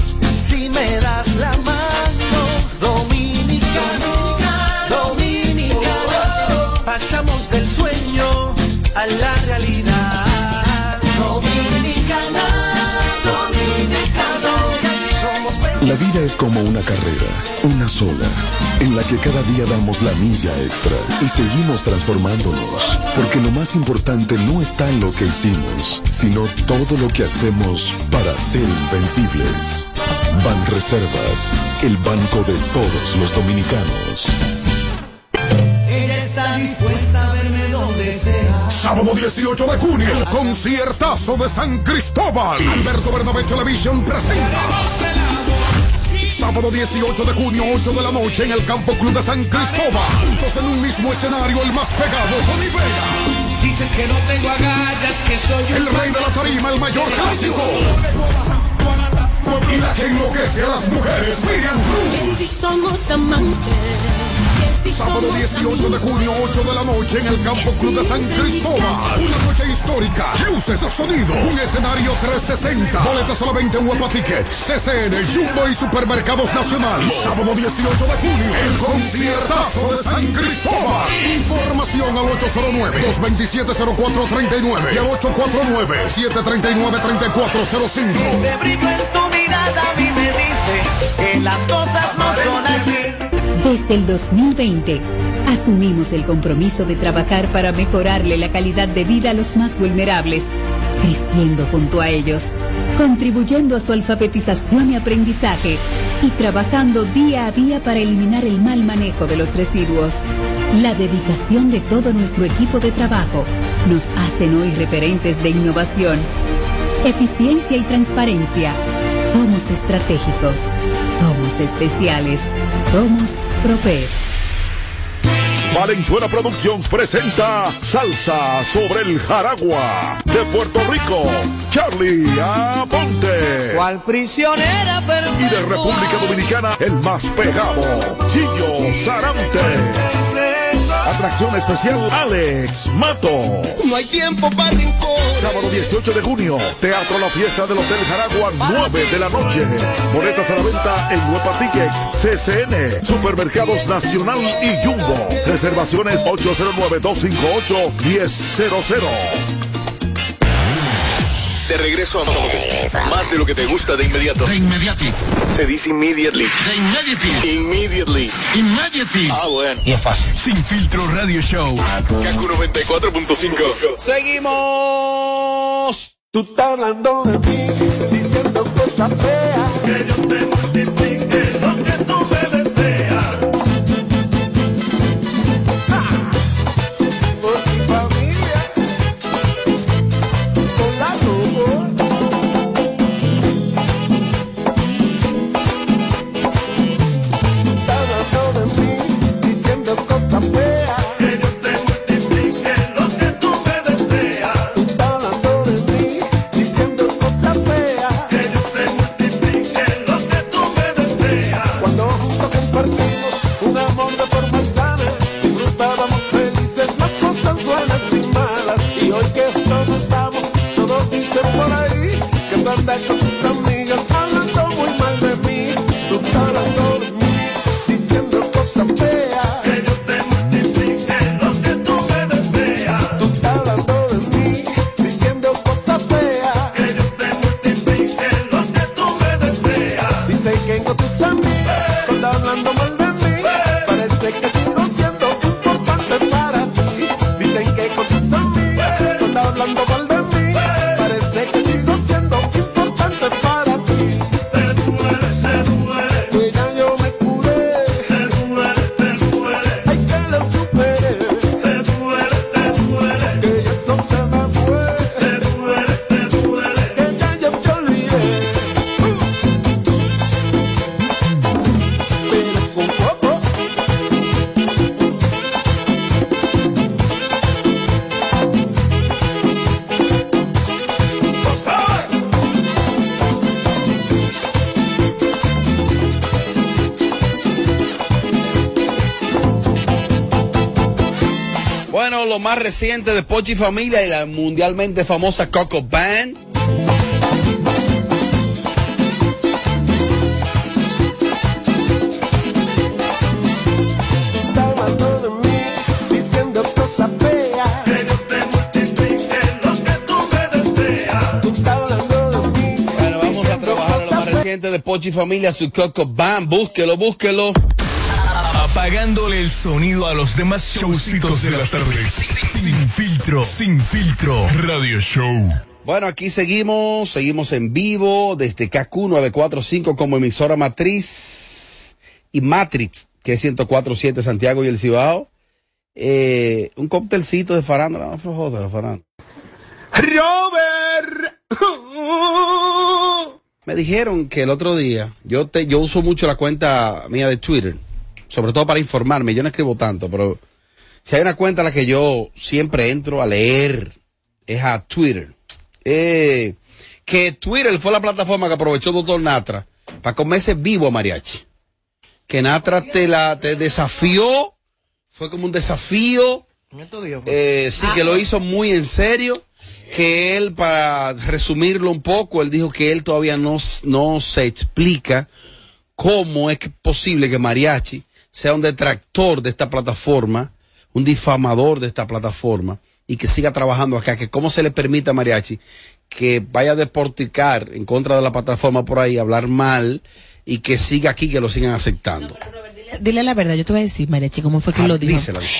La vida es como una carrera, una sola, en la que cada día damos la milla extra y seguimos transformándonos, porque lo más importante no está en lo que hicimos, sino todo lo que hacemos para ser invencibles. Ban Reservas, el banco de todos los dominicanos. Ella está dispuesta a verme donde sea. Sábado 18 de junio, conciertazo de San Cristóbal. Alberto Bernabé Television presenta. Sábado 18 de junio, 8 de la noche, en el Campo Club de San Cristóbal. Juntos en un mismo escenario, el más pegado, Tony Vega. Dices que no tengo agallas, que soy un El rey de la tarima, el mayor clásico. Y la que enloquece a las mujeres, Miriam Cruz. Si somos amantes. Sábado 18 de junio, 8 de la noche en el Campo Club de San Cristóbal. Una noche histórica. Luces, sonido. Un escenario 360. Boletas a la venta en Huepa Tickets. CCN, Jumbo y Supermercados Nacional. Sábado 18 de junio. El conciertazo de San Cristóbal. Información al 809-227-0439 y al 849-739-3405. Ese brillo en tu mirada a mí me dice que las cosas no son así. Desde el 2020, asumimos el compromiso de trabajar para mejorarle la calidad de vida a los más vulnerables, creciendo junto a ellos, contribuyendo a su alfabetización y aprendizaje y trabajando día a día para eliminar el mal manejo de los residuos. La dedicación de todo nuestro equipo de trabajo nos hacen hoy referentes de innovación, eficiencia y transparencia. Somos estratégicos, somos especiales, somos Proped. Valenzuela Productions presenta Salsa sobre el Jaragua de Puerto Rico, Charlie Aponte. Cual prisionera Y de República Dominicana, el más pegado, Chillo Sarante. Atracción especial, Alex Mato. No hay tiempo para rincón. Sábado 18 de junio, Teatro La Fiesta del Hotel Jaragua, 9 de la noche. Boletas a la venta en Huepa Tickets, CCN, Supermercados Nacional y Jumbo. Reservaciones 809-258-1000. De regreso a más de lo que te gusta de inmediato. De inmediati. Se dice immediately. De immediately. Immediately. Immediately. Ah, bueno. Y es fácil. Sin filtro radio show. Kaku 94.5. Seguimos. Tú estás hablando de mí, diciendo cosas feas. Que yo te multiplique lo más reciente de Pochi Familia y la mundialmente famosa Coco Band. Está hablando de mí, diciendo cosas feas. Que yo te multiplique lo que tú me deseas. Tú estás hablando de mí. Bueno, vamos a trabajar lo más reciente de Pochi Familia, su Coco Band. Búsquelo, búsquelo. Apagándole el sonido a los demás showcitos de las tardes. Sin filtro, sin filtro. Radio Show. Bueno, aquí seguimos, seguimos en vivo desde KQ 945 como emisora matriz y Matrix, que es 1047 Santiago y el Cibao. Eh, un cóctelcito de farándula, no fue joda, farándula. Robert. Me dijeron que el otro día, yo te, yo uso mucho la cuenta mía de Twitter, sobre todo para informarme, yo no escribo tanto, pero si hay una cuenta a la que yo siempre entro a leer, es a Twitter. Eh, que Twitter fue la plataforma que aprovechó Doctor Natra para comerse vivo a Mariachi. Que Natra te la te desafió, fue como un desafío. Eh, sí, que lo hizo muy en serio. Que él, para resumirlo un poco, él dijo que él todavía no, no se explica cómo es posible que Mariachi sea un detractor de esta plataforma, un difamador de esta plataforma y que siga trabajando acá, que cómo se le permite a Mariachi que vaya a deporticar en contra de la plataforma por ahí, hablar mal y que siga aquí, que lo sigan aceptando. Dile la verdad, yo te voy a decir, Mariachi, cómo fue que Ah, lo dijo.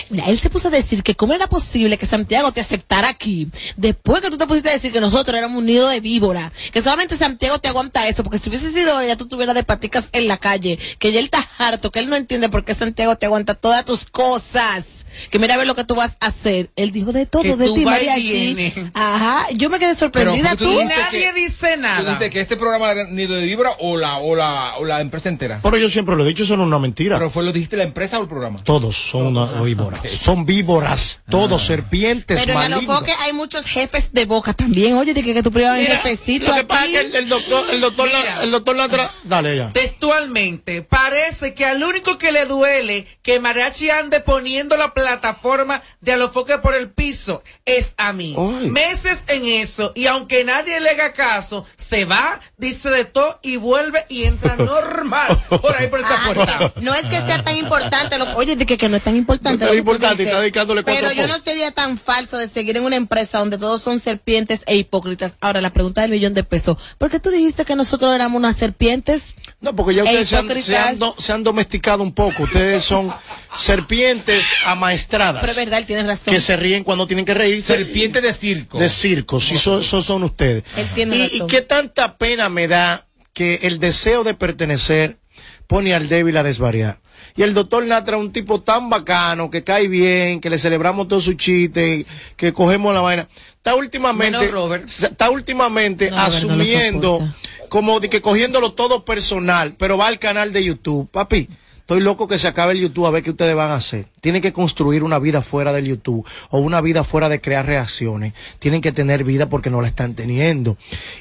Mira, él se puso a decir que cómo era posible que Santiago te aceptara aquí, después que tú te pusiste a decir que nosotros éramos un nido de víbora, que solamente Santiago te aguanta eso, porque si hubiese sido ella, tú estuvieras de paticas en la calle, que ya él está harto, que él no entiende por qué Santiago te aguanta todas tus cosas, que mira a ver lo que tú vas a hacer. Él dijo de todo Que de tú ti, Mariachi. Ajá, yo me quedé sorprendida, tú tú. Nadie dice ¿Tú nada. dijiste que este programa era nido de vibra o la, o la, o la empresa entera? Pero yo siempre lo he dicho, eso no es una mentira. Pero fue lo dijiste la empresa o el programa. Todos son una víboras. Son víboras, todos serpientes Pero en malignos. enfoque hay muchos jefes de boca también. Oye, de que, que tú privado en Mira, jefecito lo que aquí. pasa es que el, el doctor, el doctor, Mira. el doctor dale ya. Textualmente, parece que al único que le duele que Mariachi ande poniendo la plataforma de Alofoque por el piso es a mí. Meses en eso, y aunque nadie le haga caso, se va, dice de todo y vuelve y entra normal por ahí por esa Ah, puerta. no es que sea tan importante. lo- oye, de que, que no es tan importante. No es importante, está dedicándole cuatro Pero yo no sería tan falso de seguir en una empresa donde todos son serpientes e hipócritas. Ahora, la pregunta del millón de pesos. ¿Por qué tú dijiste que nosotros éramos unas serpientes? No, porque ya e ustedes se han, se, hipócritas? han do- se han domesticado un poco. Ustedes son serpientes amaestradas. Pero es verdad, él tiene razón. que se ríen cuando tienen que reírse. Serpiente de circo. De circo, sí, eso, eso son ustedes. Él tiene Y, razón. y qué tanta pena me da que el deseo de pertenecer pone al débil a desvariar. Y el doctor Natra es un tipo tan bacano, que cae bien, que le celebramos todos sus chistes, que cogemos la vaina. Está últimamente, Robert. está últimamente No, no asumiendo, como de que cogiéndolo todo personal, pero va al canal de YouTube. Papi, Estoy loco que se acabe el YouTube a ver qué ustedes van a hacer. Tienen que construir una vida fuera del YouTube o una vida fuera de crear reacciones. Tienen que tener vida porque no la están teniendo.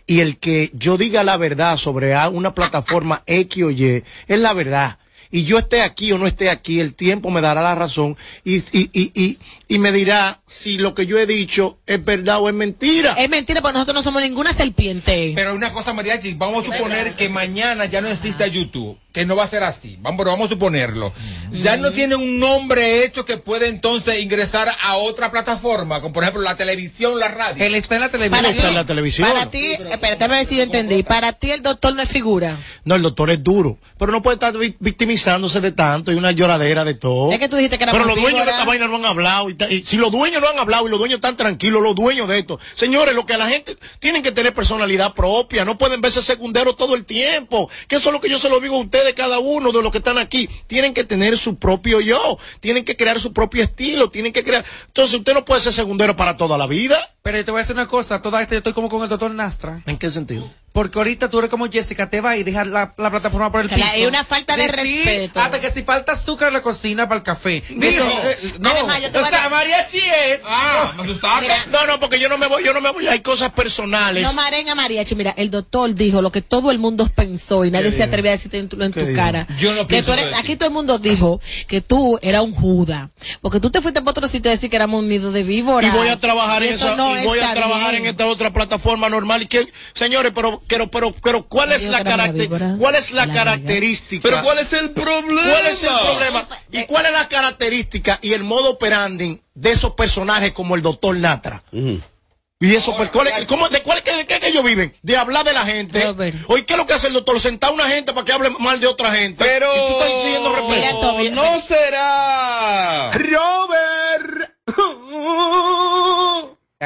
Y el que yo diga la verdad sobre una plataforma X o Y es la verdad. Y yo esté aquí o no esté aquí, el tiempo me dará la razón y, y, y, y, y me dirá si lo que yo he dicho es verdad o es mentira. Es mentira porque nosotros no somos ninguna serpiente. Pero una cosa, Mariachi, vamos a suponer que mañana ya no exista YouTube, que no va a ser así. Vamos, pero vamos a suponerlo. Ya no tiene un nombre hecho que puede entonces ingresar a otra plataforma, como por ejemplo la televisión, la radio. Él está en la Para ti, Está en la televisión. Para ti, espérate, a ver si yo entendí. Para ti el doctor no es figura. No, el doctor es duro, pero no puede estar vi- victimizándose de tanto y una lloradera de todo. Es que tú dijiste que era Pero los dueños de esta vaina no han hablado. Y si los dueños no han hablado y los dueños están tranquilos, los dueños de esto. Señores, lo que la gente tienen que tener personalidad propia, no pueden verse secunderos todo el tiempo. Que eso es lo que yo se lo digo a ustedes, cada uno de los que están aquí. Tienen que tener su propio yo, tienen que crear su propio estilo, tienen que crear. Entonces usted no puede ser secundero para toda la vida. Pero yo te voy a decir una cosa, toda esta yo estoy como con el doctor Nastra. ¿En qué sentido? Porque ahorita tú eres como Jessica, te va y dejas la, la plataforma por el piso. hay una falta de Decir respeto. Hasta que si falta azúcar en la cocina para el café. Dijo, Dijo. eh, no, Además, yo te voy a o sea, dar- mariachi es. Ah, me asustaste. No, no, porque yo no me voy, yo no me voy. Hay cosas personales. No marenga mariachi, mira, el doctor dijo lo que todo el mundo pensó y nadie se atrevía a decirte en tu, en tu dijo? cara. Yo no que pienso tú eres- eso de ti. aquí todo el mundo dijo que tú eras un juda, porque tú te fuiste para otro sitio a decir que éramos un nido de víboras. y voy a trabajar Y en eso esa, no y voy a trabajar bien. en esta otra plataforma normal. Y que señores pero pero pero pero cuál es la que era una caracter- víbora. cuál es la La característica Pero ¿cuál es el problema? ¿Cuál es el problema y cuál es la característica y el modo operandi de esos personajes como el doctor Natra y eso pues, ¿cuál es- cómo- de cuál de qué que ellos viven de hablar de la gente. Robert. oye qué es lo que hace el doctor sentar a una gente para que hable mal de otra gente. Pero y tú estás diciendo respeto. Mira, Toby, no será. Robert.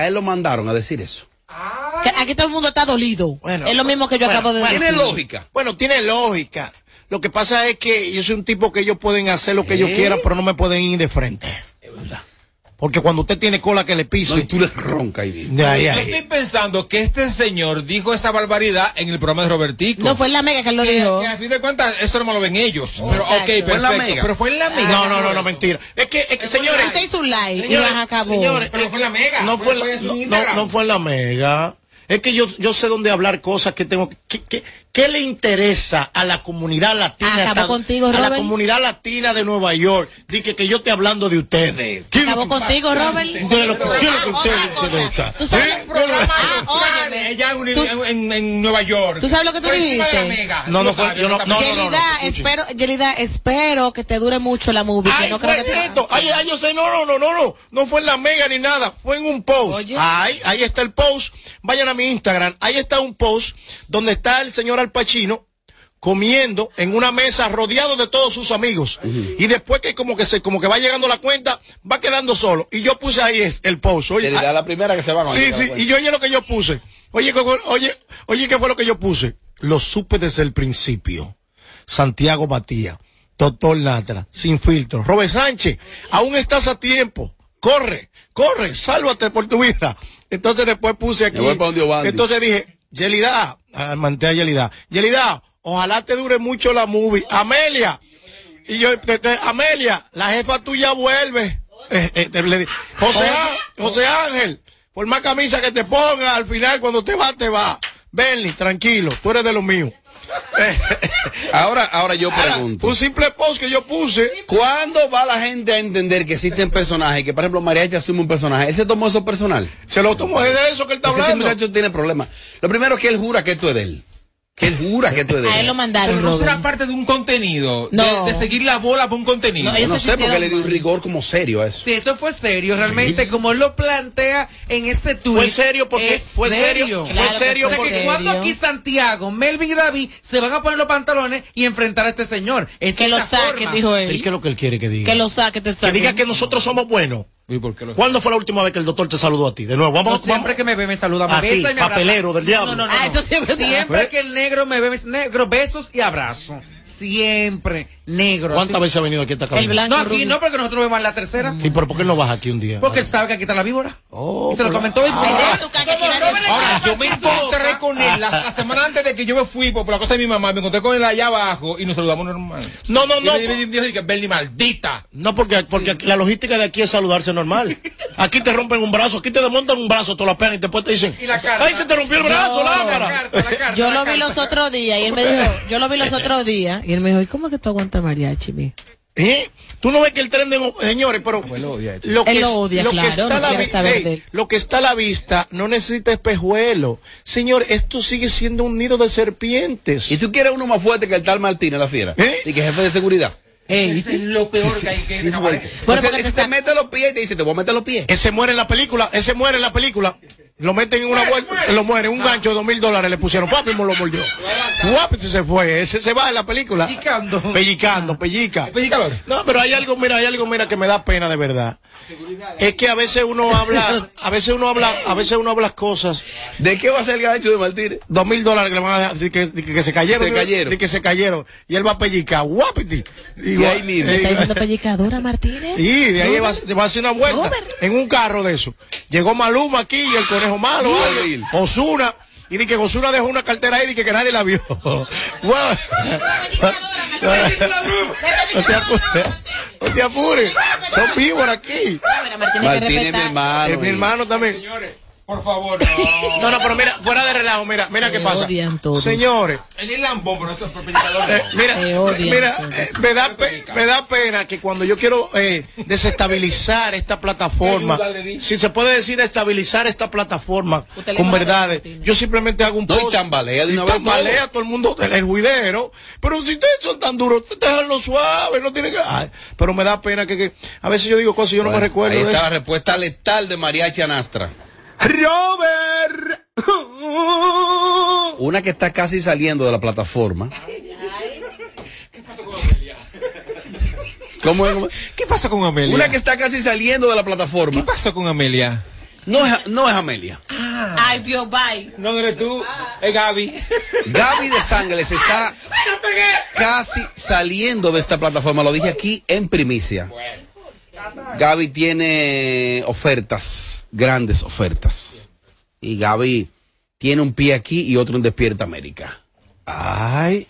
A él lo mandaron a decir eso. Que aquí todo el mundo está dolido. Bueno, es lo mismo que yo bueno, acabo de bueno, decir. Tiene lógica. Bueno, tiene lógica. Lo que pasa es que yo soy un tipo que ellos pueden hacer lo que ellos ¿Eh? quieran, pero no me pueden ir de frente. Porque cuando usted tiene cola que le No, y tú le roncas ahí bien. de ahí Yo estoy ahí. pensando que este señor dijo esa barbaridad en el programa de Robertico. No fue en la mega que él lo que, dijo. que a fin de cuentas, eso no me lo ven ellos. Pero, Exacto. ok, Fue en la perfecto. mega. Pero fue en la mega. No, no, no, no, mentira. Es que, es que señores, Usted hizo un live y señores, las acabó. señores, Pero fue en la mega. no fue, en la- no, no fue en la mega. Es que yo, yo sé dónde hablar cosas que tengo. que- que- ¿Qué le interesa a la comunidad latina? Acabó esta- contigo, a la Robert. comunidad latina de Nueva York. Dije que yo esté hablando de ustedes. ¿Qué es lo Acabó que- contigo, Robert. ¿Qué es lo que- qué es lo que Ah, ustedes otra cosa. interesan? Tú sabes- ¿Eh? programa Ah, ella en, en- en Nueva York. ¿Tú sabes lo que tú dijiste? mega. No, no yo no- no, Yelida, espero, Yelida, espero que te dure mucho la movie. que Ay, no fue creo que. Ay, ay, yo sé, no, no, no, no, no. No fue en la mega ni nada. Fue en un post. Oye. Ay, ahí está el post. Vayan a mi Instagram. Ahí está un post donde está el señor Al Pacino comiendo en una mesa rodeado de todos sus amigos. Y después que como que se, como que va llegando la cuenta, va quedando solo. Y yo puse ahí es- el post. Oye, Le da ah, la primera que se va Sí, sí, y yo oye lo que yo puse. Oye, ¿qué fue- oye, oye, ¿qué fue lo que yo puse? Lo supe desde el principio. Santiago Batía, Doctor Natra, sin filtro. Robert Sánchez, aún estás a tiempo. Corre, corre, sálvate por tu vida. Entonces después puse aquí. Entonces dije, Yelida, manté a Yelida. Yelida, ojalá te dure mucho la movie. Amelia. Y yo, te- te- Amelia, la jefa tuya vuelve. Eh, eh, te- le José, José Ángel, por más camisa que te ponga, al final cuando te va, te va. Benny, tranquilo, tú eres de los míos. Ahora, ahora yo Ahora, pregunto. un simple post que yo puse. ¿Cuándo va la gente a entender que existen personajes? Que, por ejemplo, Mariachi asume un personaje. ¿Él se tomó eso personal? Se lo tomó de eso que él está Ese hablando. muchacho tiene problemas. Lo primero es que él jura que esto es de él. Que él jura que esto es de A él lo mandaron, Pero no será parte de un contenido. de- No. De, seguir la bola por un contenido. No, no sé por qué sintieron le dio un rigor como serio a eso. Si eso fue serio, realmente, como él lo plantea en ese tuit. Fue serio porque- es fue serio, fue serio que porque- cuando serio. aquí Santiago, Melvin y David se van a poner los pantalones y enfrentar a este señor. Es Que lo esta saque, forma. dijo ¿Y él. qué es lo que él quiere que diga? Que lo saque, te Que saque. diga que nosotros somos buenos. ¿Y por qué lo- ¿Cuándo fue la última vez que el doctor te saludó a ti? De nuevo, No, vamos, siempre vamos. que me ve me saluda, me A ti, besa y me abraza. papelero del diablo. No, no, no, Ah, no. eso verdad. Siempre ¿Eh? que el negro me ve, me dice, negro, besos y abrazos. siempre negro. ¿Cuántas veces ha venido aquí a esta cabina? No, aquí no, porque nosotros vemos en la tercera. ¿Y por qué no baja aquí un día? Porque él sabe que aquí está la víbora. Oh, y se lo pero- comentó. y- Ahora, yo me encontré con él la, la semana antes de que yo me fui por, por la cosa de mi mamá, me encontré con él allá abajo y nos saludamos normal. No, no, no. Y Bernie, maldita. No, porque, porque la logística de aquí es saludarse normal. Aquí te rompen un brazo, aquí te desmontan un brazo, te lo pegan y después te dicen, ¡ay, se te rompió el brazo, lámpara! Yo lo vi los otros días y él me dijo, yo lo vi los otros días y él me dijo, ¿y cómo que tú aguantas mariachi, mi? ¿Eh? Tú no ves que el tren de... Señores, pero... Lo que, Él lo es- odia, lo que claro, está no a la ey, lo que está a vista no necesita espejuelo. Señor, esto sigue siendo un nido de serpientes. ¿Y tú quieres uno más fuerte que el tal Martínez, la fiera? Y que es jefe de seguridad. Eso es lo peor que hay que Sí. Entonces, ese te mete los pies y te dice, te voy a meter los pies. Ese muere en la película, ese muere en la película. Lo meten en una vuelta, se lo muere, un gancho de dos mil dólares le pusieron, papi, me lo mordió. Guapi, se fue, ese se va en la película. Pellicando. Pellicando, pellica. No, pero hay algo, mira, hay algo, mira, que me da pena de verdad. Es que a veces uno habla, a veces uno habla, a veces uno habla cosas. ¿De qué va a ser el gancho de Martínez? Dos mil dólares que le van a dejar, que, que se cayeron. Se di- cayeron. di que se cayeron. Y él va a pellicar, guapiti. Y ahí mismo. ¿Me está diciendo pellicadura, Martínez? Y de ahí va, va a hacer una vuelta en un carro de eso. Llegó Maluma aquí y el conejo malo. Osuna. Y di que Osuna dejó una cartera ahí y que nadie la vio. Bueno. no te apures. No te apures. Son víboras aquí. Martínez es mi hermano. Es mi hermano también. Por favor, No, no, pero mira, fuera de relajo, mira, mira qué pasa. odian todos. Señores, El es lambón, pero esto es eh, mira, Se odian mira, todos. eh, me da, pe- me da pena que cuando yo quiero eh, desestabilizar esta plataforma, si se puede decir estabilizar esta plataforma con verdades, yo simplemente hago un No, y post. tambalea de y una vez tambalea todo el mundo, el juidero. Pero si ustedes son tan duros, déjenlo suave, no tienen que. Ay, pero me da pena que, que a veces yo digo cosas y yo no me recuerdo Ahí está la respuesta letal de Mariachi Anastra. Robert. Una que está casi saliendo de la plataforma. ¿Cómo es? ¿Cómo es? ¿Qué pasa con Amelia? Una que está casi saliendo de la plataforma. ¿Qué pasó con Amelia? No es, no es Amelia. Ay, Dios, bye. No eres tú, es Gaby. Gaby de Sangles está casi saliendo de esta plataforma. Lo dije aquí en primicia. Gaby tiene ofertas, grandes ofertas. Y Gaby tiene un pie aquí y otro en Despierta América. Ay.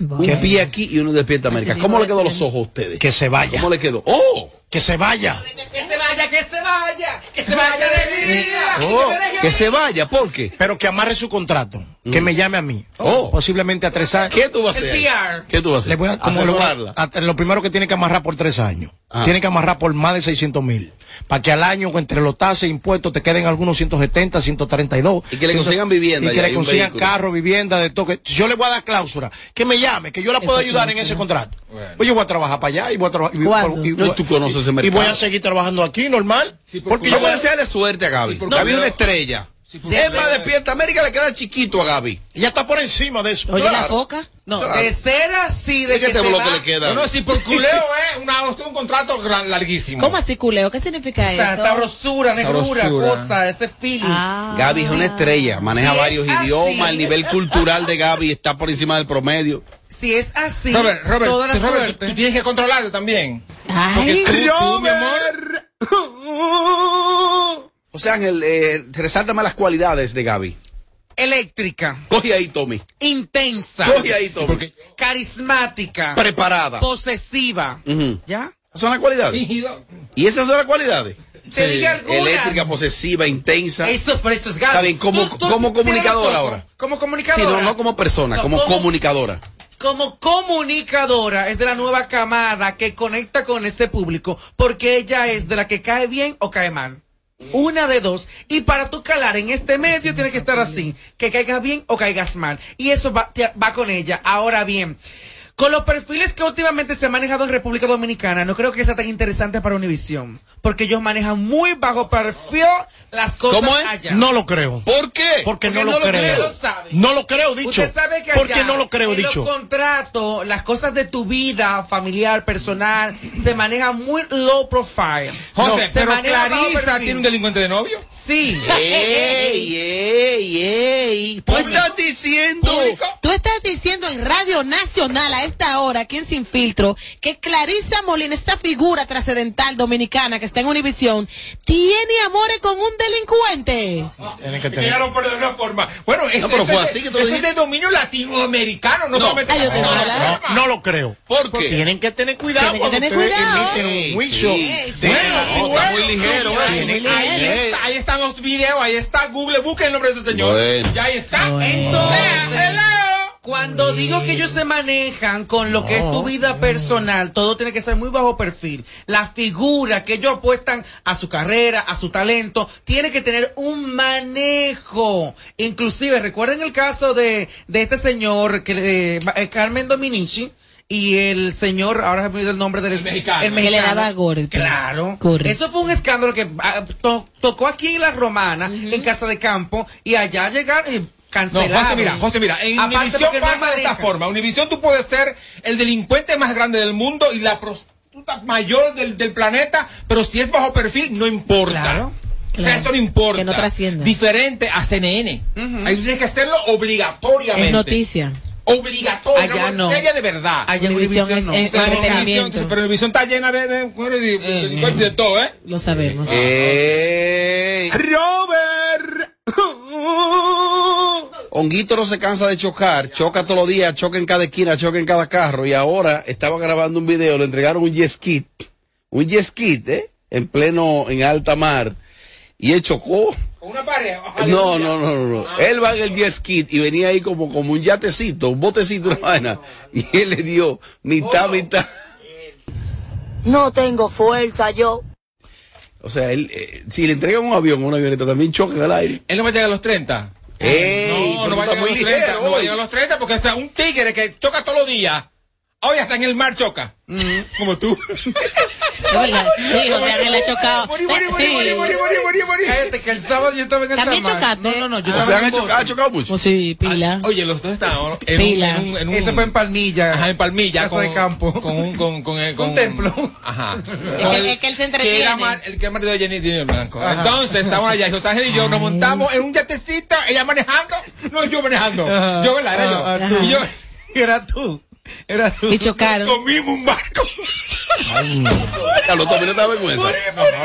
Un pie aquí y uno en Despierta América. ¿Cómo le quedó los ojos a ustedes? Que se vaya. ¿Cómo le quedó? ¡Oh! Que se vaya. Que se vaya, que se vaya, que se vaya de mi vida. Oh. Que se vaya, ¿por qué? Pero que amarre su contrato. Que me llame a mí. Oh. Posiblemente a tres años. ¿Qué tú vas a hacer? El PR. ¿Qué tú vas a hacer? Le voy a, como le voy a- Asesorarla. a- lo primero que tiene que amarrar por tres años. Ah. Tiene que amarrar por más de 600 mil. Para que al año, entre los tasas e impuestos, te queden algunos 170, 132. Y que le consigan vivienda Y que le consigan carro, vivienda, de todo. que- Yo le voy a dar cláusula. Que me llame, que yo la puedo ayudar en ese contrato. Pues yo voy a trabajar para allá y voy a trabajar. y- No, tú conoces ese Y voy a seguir trabajando aquí, normal. porque Yo yo voy a desearle suerte a Gaby. Gaby es una estrella. Es más, Despierta América le queda chiquito a Gaby. Ella está por encima de eso. Oye, la foca. No, Claro. de ser así, de ¿De que qué se te bloque va, le queda? No, no, si por culeo es una, un contrato gran- larguísimo. ¿Cómo así, culeo? ¿Qué significa O sea, eso? sabrosura, negrura, Sabrosura. cosa, ese feeling. Ah. Gaby es una estrella, maneja Si es varios así. idiomas, el nivel cultural de Gaby está por encima del promedio. Si es así, Robert, Robert, toda la tú, Robert, tú tienes que controlarlo también. Ay, Tú, tú, mi amor. O sea, Ángel, eh, resáltame las cualidades de Gaby. Eléctrica, Coge ahí, Tommy. intensa, Coge ahí, Tommy. carismática, Preparada. posesiva. ¿Ya? Esas son las cualidades. ¿Y esas son las cualidades? Te diga algunas. Eléctrica, posesiva, intensa. Eso, pero eso es Gaby. Está bien, como- Tú- tú como comunicadora ahora. Como Sí, comunicadora. no, no como persona, No, como como- comunicadora. Como comunicadora es de la nueva camada que conecta con ese público porque ella es de la que cae bien o cae mal. Una de dos. Y para tú calar en este medio tiene que estar así. Que caigas bien o caigas mal. Y eso va, te- va con ella. Ahora bien, Con los perfiles que últimamente se han manejado en República Dominicana, no creo que sea tan interesante para Univision. Porque ellos manejan muy bajo perfil las cosas ¿Cómo es? allá. No lo creo. ¿Por qué? Porque, Porque no, no lo lo creo. creo, sabe. No lo creo, dicho. Usted sabe que Porque allá, no lo creo, en dicho. los contratos, las cosas de tu vida familiar, personal, se manejan muy low profile. José, Se pero Clarisa tiene un delincuente de novio. Sí. ¡Ey, ey, ey! ¿Tú estás diciendo? Tú estás diciendo en Radio Nacional a esta hora, aquí en Sin Filtro, que Clarisa Molina, esta figura trascendental dominicana que está en Univisión, tiene amores con un delincuente. Tienen que de una forma. Bueno, eso, pero eso así eso es de dominio latinoamericano, no, no, no, no, No lo creo. ¿Por qué? Tienen que tener cuidado Tienen que tener cuidado. emiten un sí. Bueno, No, está muy ligero, ahí, ligero. está, ahí están los videos, ahí está Google, busquen el nombre de ese señor. Bueno. Ya ahí está. Entonces. Cuando digo que ellos se manejan con lo que es tu vida personal, todo tiene que ser muy bajo perfil. La figura que ellos apuestan a su carrera, a su talento, tiene que tener un manejo. Inclusive, recuerden el caso de, de este señor, que eh, Carmen Dominici, y el señor, ahora se me olvidó el nombre del mexicano. el Que le mexicano. daba golpe. Claro. Correcto. Eso fue un escándalo que ah, to- tocó aquí en La Romana, en Casa de Campo, y allá llegaron y No. José, mira, José, mira, en Aparte Univisión no pasa de esta forma. Univisión tú puedes ser el delincuente más grande del mundo y la prostituta mayor del, del planeta, pero si es bajo perfil, no importa. Claro, O sea, claro. esto no importa. Que no trascienda. Diferente a CNN. Ahí tienes que hacerlo obligatoriamente. Es noticia. Obligatorio. Allá no. serie de verdad. Allá Univisión Univision es no. entretenimiento. Univisión- Pero Univisión está llena de, de, de- de- de- de todo, ¿eh? Lo sabemos. ¡Ey! Robert. Honguito no se cansa de chocar, choca todos los días, choca en cada esquina, choca en cada carro y ahora estaba grabando un video, le entregaron un jet ski, un jet ski, ¿eh? En pleno, en alta mar y él chocó. Con una pared. No, no, no, no, no. Él va en el jet ski y venía ahí como, como un yatecito, un botecito, una vaina y él le dio mitad, mitad. No tengo fuerza yo. O sea, él, eh, si le entregan un avión o una avioneta también choca en el aire. Él no va a llegar a los 30. ¡Ey! no, no va a llegar a los 30. ligero No va a llegar a los 30 porque es un tigre que choca todos los días. Hoy hasta en el mar choca. Como tú. Es verdad. Sí, que le ha chocado. Morí, morí, morí, Sí. morí, morí, morí, morí, morí. Cállate, que el sábado yo estaba en el También Tamar. chocaste. No, no, no, yo O estaba sea, en han Boston. chocado, ha chocado mucho. Oh, sí, pila. Oye, los dos estaban en un, Pila. en un, en un- Ese fue en Palmilla. Ajá, en Palmilla. Casa de campo. Con un, con, con, eh, con Un templo. Ajá. Es que- es que él se entretiene. Que era mar- el que era marido de Jenny Jenny Blanco. Ajá. Entonces, estábamos allá, José Ángel y yo nos montamos en un yatecito, ella manejando, no yo manejando. Ajá. Yo, ¿verdad? Era yo. Tú. Y yo, Era tú. Era. Y chocaron. comimos un barco. Carlos, también no te da vergüenza.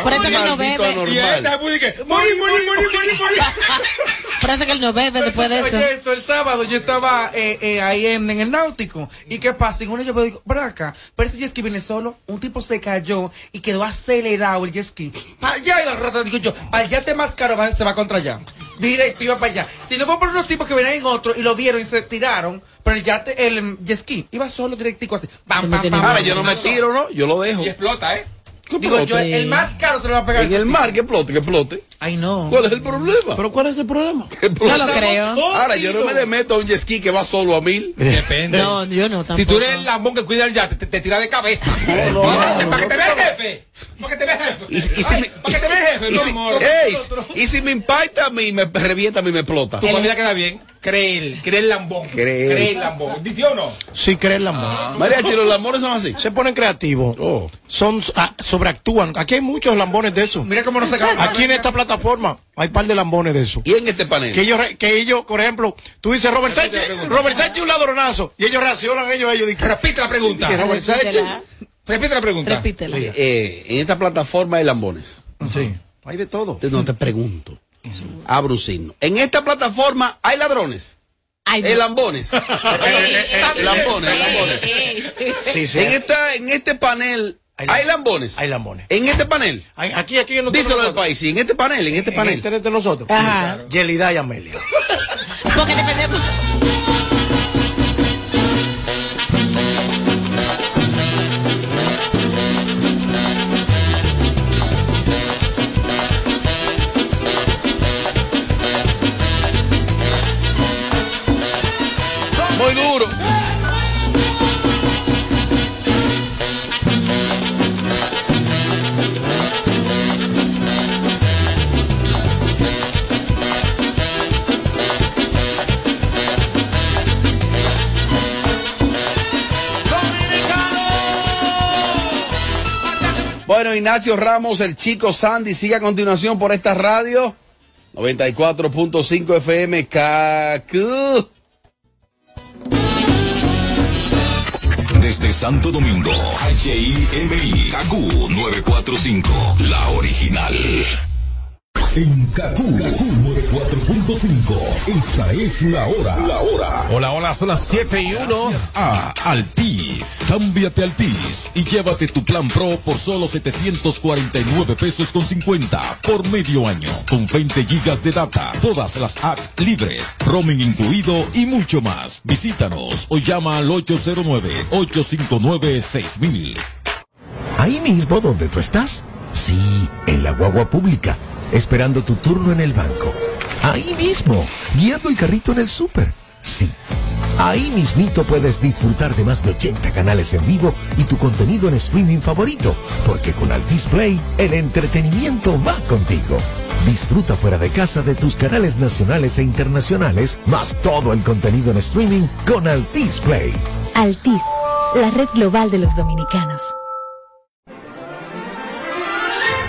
Por eso que no Maldito bebe. Y anormal. esta pues, dije, morí, morí, morí, morí, morí. Por eso que él no bebe después de eso. Oye, esto, el sábado yo estaba eh, eh, ahí en, en el náutico. ¿Y qué pasa? Y uno yo me digo, ven acá, pero ese jet ski viene solo. Un tipo se cayó y quedó acelerado el jet ski. Para allá iba el rato, digo yo, para allá te más caro va- se va contra allá. Directo iba para allá. Si no fue por unos tipos que venían en otro y lo vieron y se tiraron, pero el, yate, el jet ski iba solo directico así. Pam, Se pam, meten pam, en Ahora yo no me tiro, ¿no? Yo lo dejo. Y explota, ¿eh? ¿Qué Digo yo, el más caro se lo va a pegar. En el mar, que explote, que explote. Ay, no. ¿Cuál es el problema? ¿Pero cuál es el problema? No lo creo. Ahora, yo no me le meto a un jet ski que va solo a mil. Depende. No, yo no tampoco. Si tú eres el lambón que cuida el yate, te, te tira de cabeza. no, no, para que te vea el jefe. Para que te vea el jefe. Si- si para que te vea el jefe, y si- amor. ey, y si me impacta a mí, me revienta a mí, me explota. Tu familia queda bien. Cree el, cree el lambón. Cree. Cree el lambón. ¿Dice o no? Sí, creen la amor. Mariachi, los lambones son así. Se ponen creativos. Oh. Son, ah, sobreactúan. Aquí hay muchos lambones de eso. Mira cómo no se acaba. Aquí en esta plataforma hay par de lambones de eso. Y en este panel. Que ellos, que ellos, por ejemplo, tú dices Robert Sánchez. Robert Sánchez un ladronazo. Y ellos reaccionan, ellos, ellos dicen, Repite la pregunta. Robert Sánchez. Repite la pregunta. Repítela. Eh, en esta plataforma hay lambones. Sí, hay de todo. Entonces, no te pregunto. Abro un signo. En esta plataforma hay ladrones. Ay, Eh, no. lambones. lambones, lambones. Sí, sí. En, esta, en este panel hay lambones. Hay lambones. En este panel. Hay- Aquí, aquí en Díselo al nosotros. país. Sí, en este panel, en este En panel. internet de nosotros. Ajá. Yelida y Amelia. Porque dependemos. Muy duro. Bueno, Ignacio Ramos, el chico Sandy, sigue a continuación por esta radio. 94.5 FM KQ. Desde Santo Domingo, HIMI, KQ 945, la original. En Kaku, 4.5. Esta es la hora. La hora. Hola, hola, son las 7 y 1. A Altis. Cámbiate Altis y llévate tu plan Pro por solo 749 pesos con 50 por medio año. Con 20 gigas de data, todas las apps libres, roaming incluido y mucho más. Visítanos o llama al 809-859-6000. Ahí mismo donde tú estás. Sí, en la guagua pública, esperando tu turno en el banco. Ahí mismo, guiando el carrito en el súper. Sí. Ahí mismito puedes disfrutar de más de 80 canales en vivo y tu contenido en streaming favorito, porque con Altis Play el entretenimiento va contigo. Disfruta fuera de casa de tus canales nacionales e internacionales, más todo el contenido en streaming con Altis Play. Altis, la red global de los dominicanos.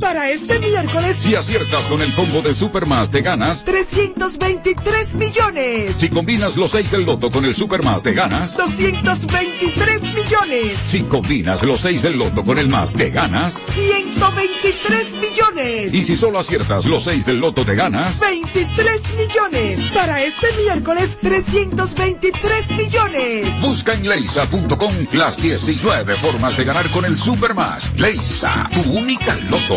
Para este miércoles, Si aciertas con el combo de Supermas, te ganas. 323 millones. Si combinas los 6 del loto con el Supermas, te ganas. 223 millones. Si combinas los 6 del loto con el más, te ganas. 123 millones. Y si solo aciertas los 6 del loto, te ganas. 23 millones. Para este miércoles, 323 millones. Busca en leisa.com las 19 formas de ganar con el Supermas. Leisa, tu única loto,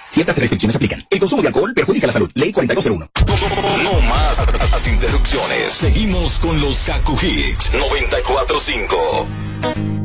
Ciertas restricciones aplican. El consumo de alcohol perjudica la salud. Ley 4201. No más las interrupciones. Seguimos con los Kaku Hicks 945.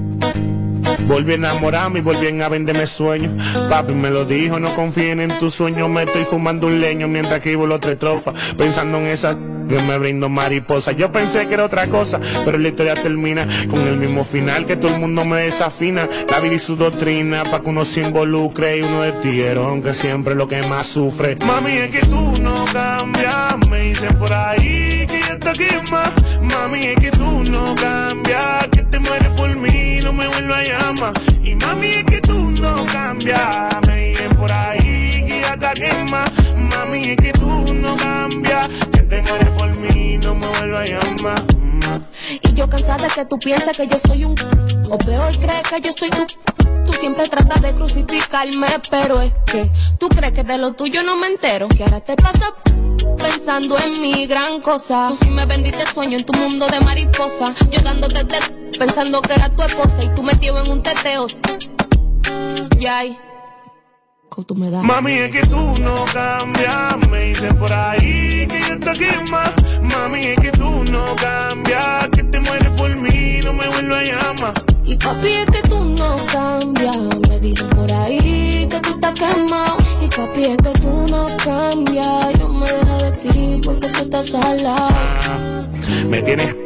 Volví a enamorarme y volví a venderme sueños. Papi me lo dijo, no confíen en tus sueños. Me estoy fumando un leño mientras escribo los tres trofas. Pensando en esa que me brindo mariposa. Yo pensé que era otra cosa, pero la historia termina con el mismo final que todo el mundo me desafina. La vida y su doctrina, pa' que uno se involucre y uno es tiguero, aunque siempre lo que más sufre. Mami, es que tú no cambias, me dicen por ahí que ya te quema. Mami, es que tú no cambias, que te mueres por mí, no me vuelvas a llamar. Y mami, es que tú no cambias, me dicen por ahí que ya te quema. Mami, es que tú no cambias, que te mueres por mí, no me vuelvas a llamar. Y yo cansada de que tú pienses que yo soy un o peor crees que yo soy tu Tú siempre tratas de crucificarme, pero es que tú crees que de lo tuyo no me entero. Que ahora te pasa pensando en mi gran cosa. Tú sí me vendiste sueño en tu mundo de mariposa. Yo dándote te pensando que era tu esposa y tú metido en un teteo. Y ay, que tú me das. Mami, es que tú no cambias, me dicen por ahí que yo te quema. Mami, es que tú no cambias, que te mueres por mí, no me vuelvas a llamar. Y papi, es que tú no cambias. Me dicen por ahí que tú estás quemado. Y papi, es que tú no cambias. Yo me dejo de ti porque tú estás al lado. Me tienes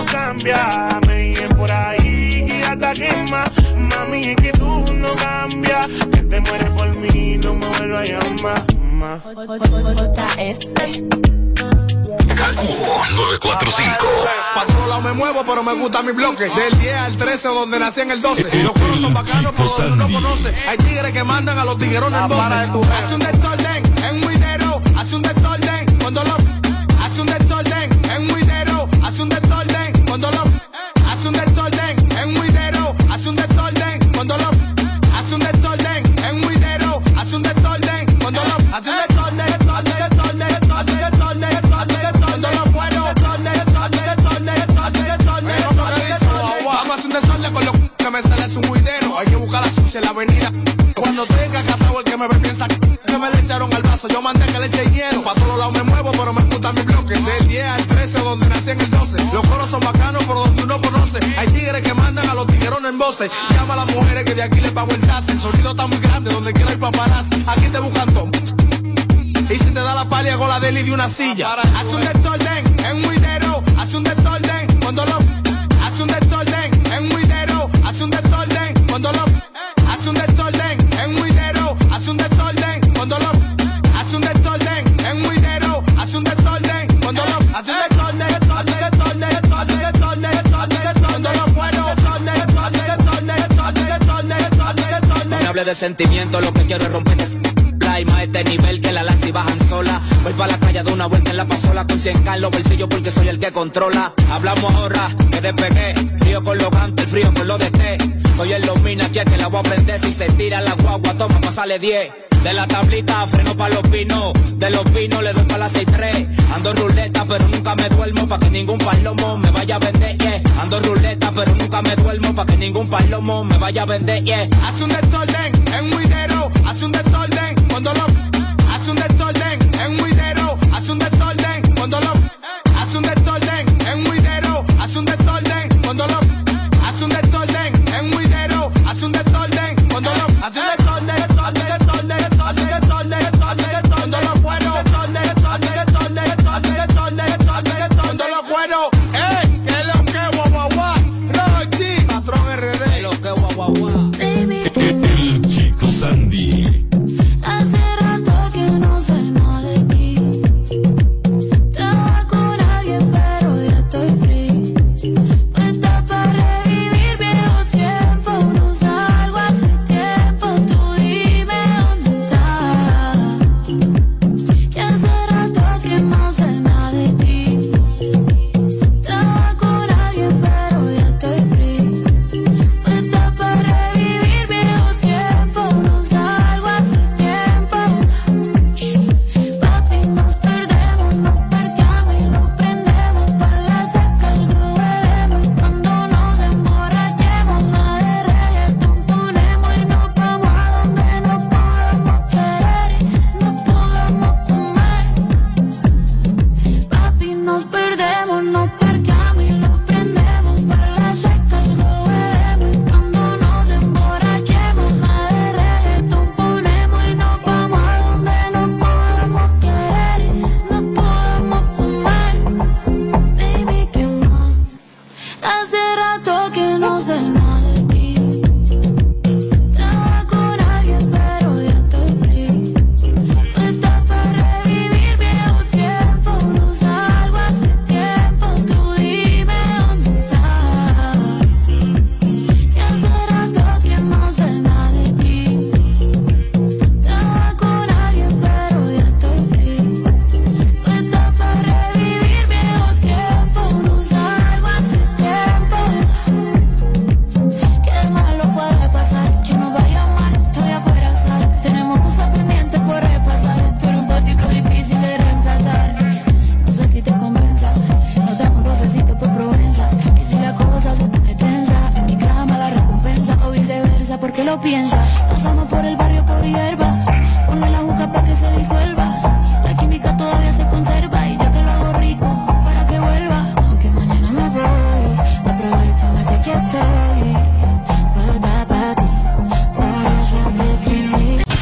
no cambias. Me dicen por ahí que te quema. Mami, es que tú no cambias. Que te mueres por mí, no me vuelvas a llamar. más. Kaku 945. Pa' todos lados me muevo, pero me gusta mi bloque. Del 10 al 13, donde nací en el 12. Los coros son bacanos, pero donde uno conoce. Hay tigres que mandan a los tiguerones en voces. Hace un desorden en un dinero. Hace un desorden en la avenida. Cuando tenga catado el que me ve piensa que me le echaron al vaso. Yo mandé que le eche hielo. Pa' todos lados me muevo, pero me gusta mi bloque. Del 10 al 13, donde nací en el 12. Los coros son bacanos, pero donde uno conoce. Hay tigres que mandan a los tiguerones en voces. Llama a las mujeres que de aquí le pago el chance. El sonido está muy grande, donde quiera hay paparazzi. Aquí te buscan todo. Y si te da la palia con la deli de una silla. Hace un desorden sentimiento, lo que quiero es romper y más este nivel que la laxi bajan sola. Voy pa' la calle de una vuelta en la pasola con 100 k en los bolsillos porque soy el que controla. Hablamos ahora que despegué, frío con los gantes, frío con lo de té. Estoy en los minas que que la voy a prender si se tira la guagua, toma pasale 10. De la tablita freno pa' los pinos, de los pinos le doy pa' la 6-3. Ando ruleta pero nunca me duermo pa' que ningún palomo me vaya a vender, yeah. Ando ruleta pero nunca me duermo pa' que ningún palomo me vaya a vender, yeah. Hace un desorden en un juidero. Hace un desorden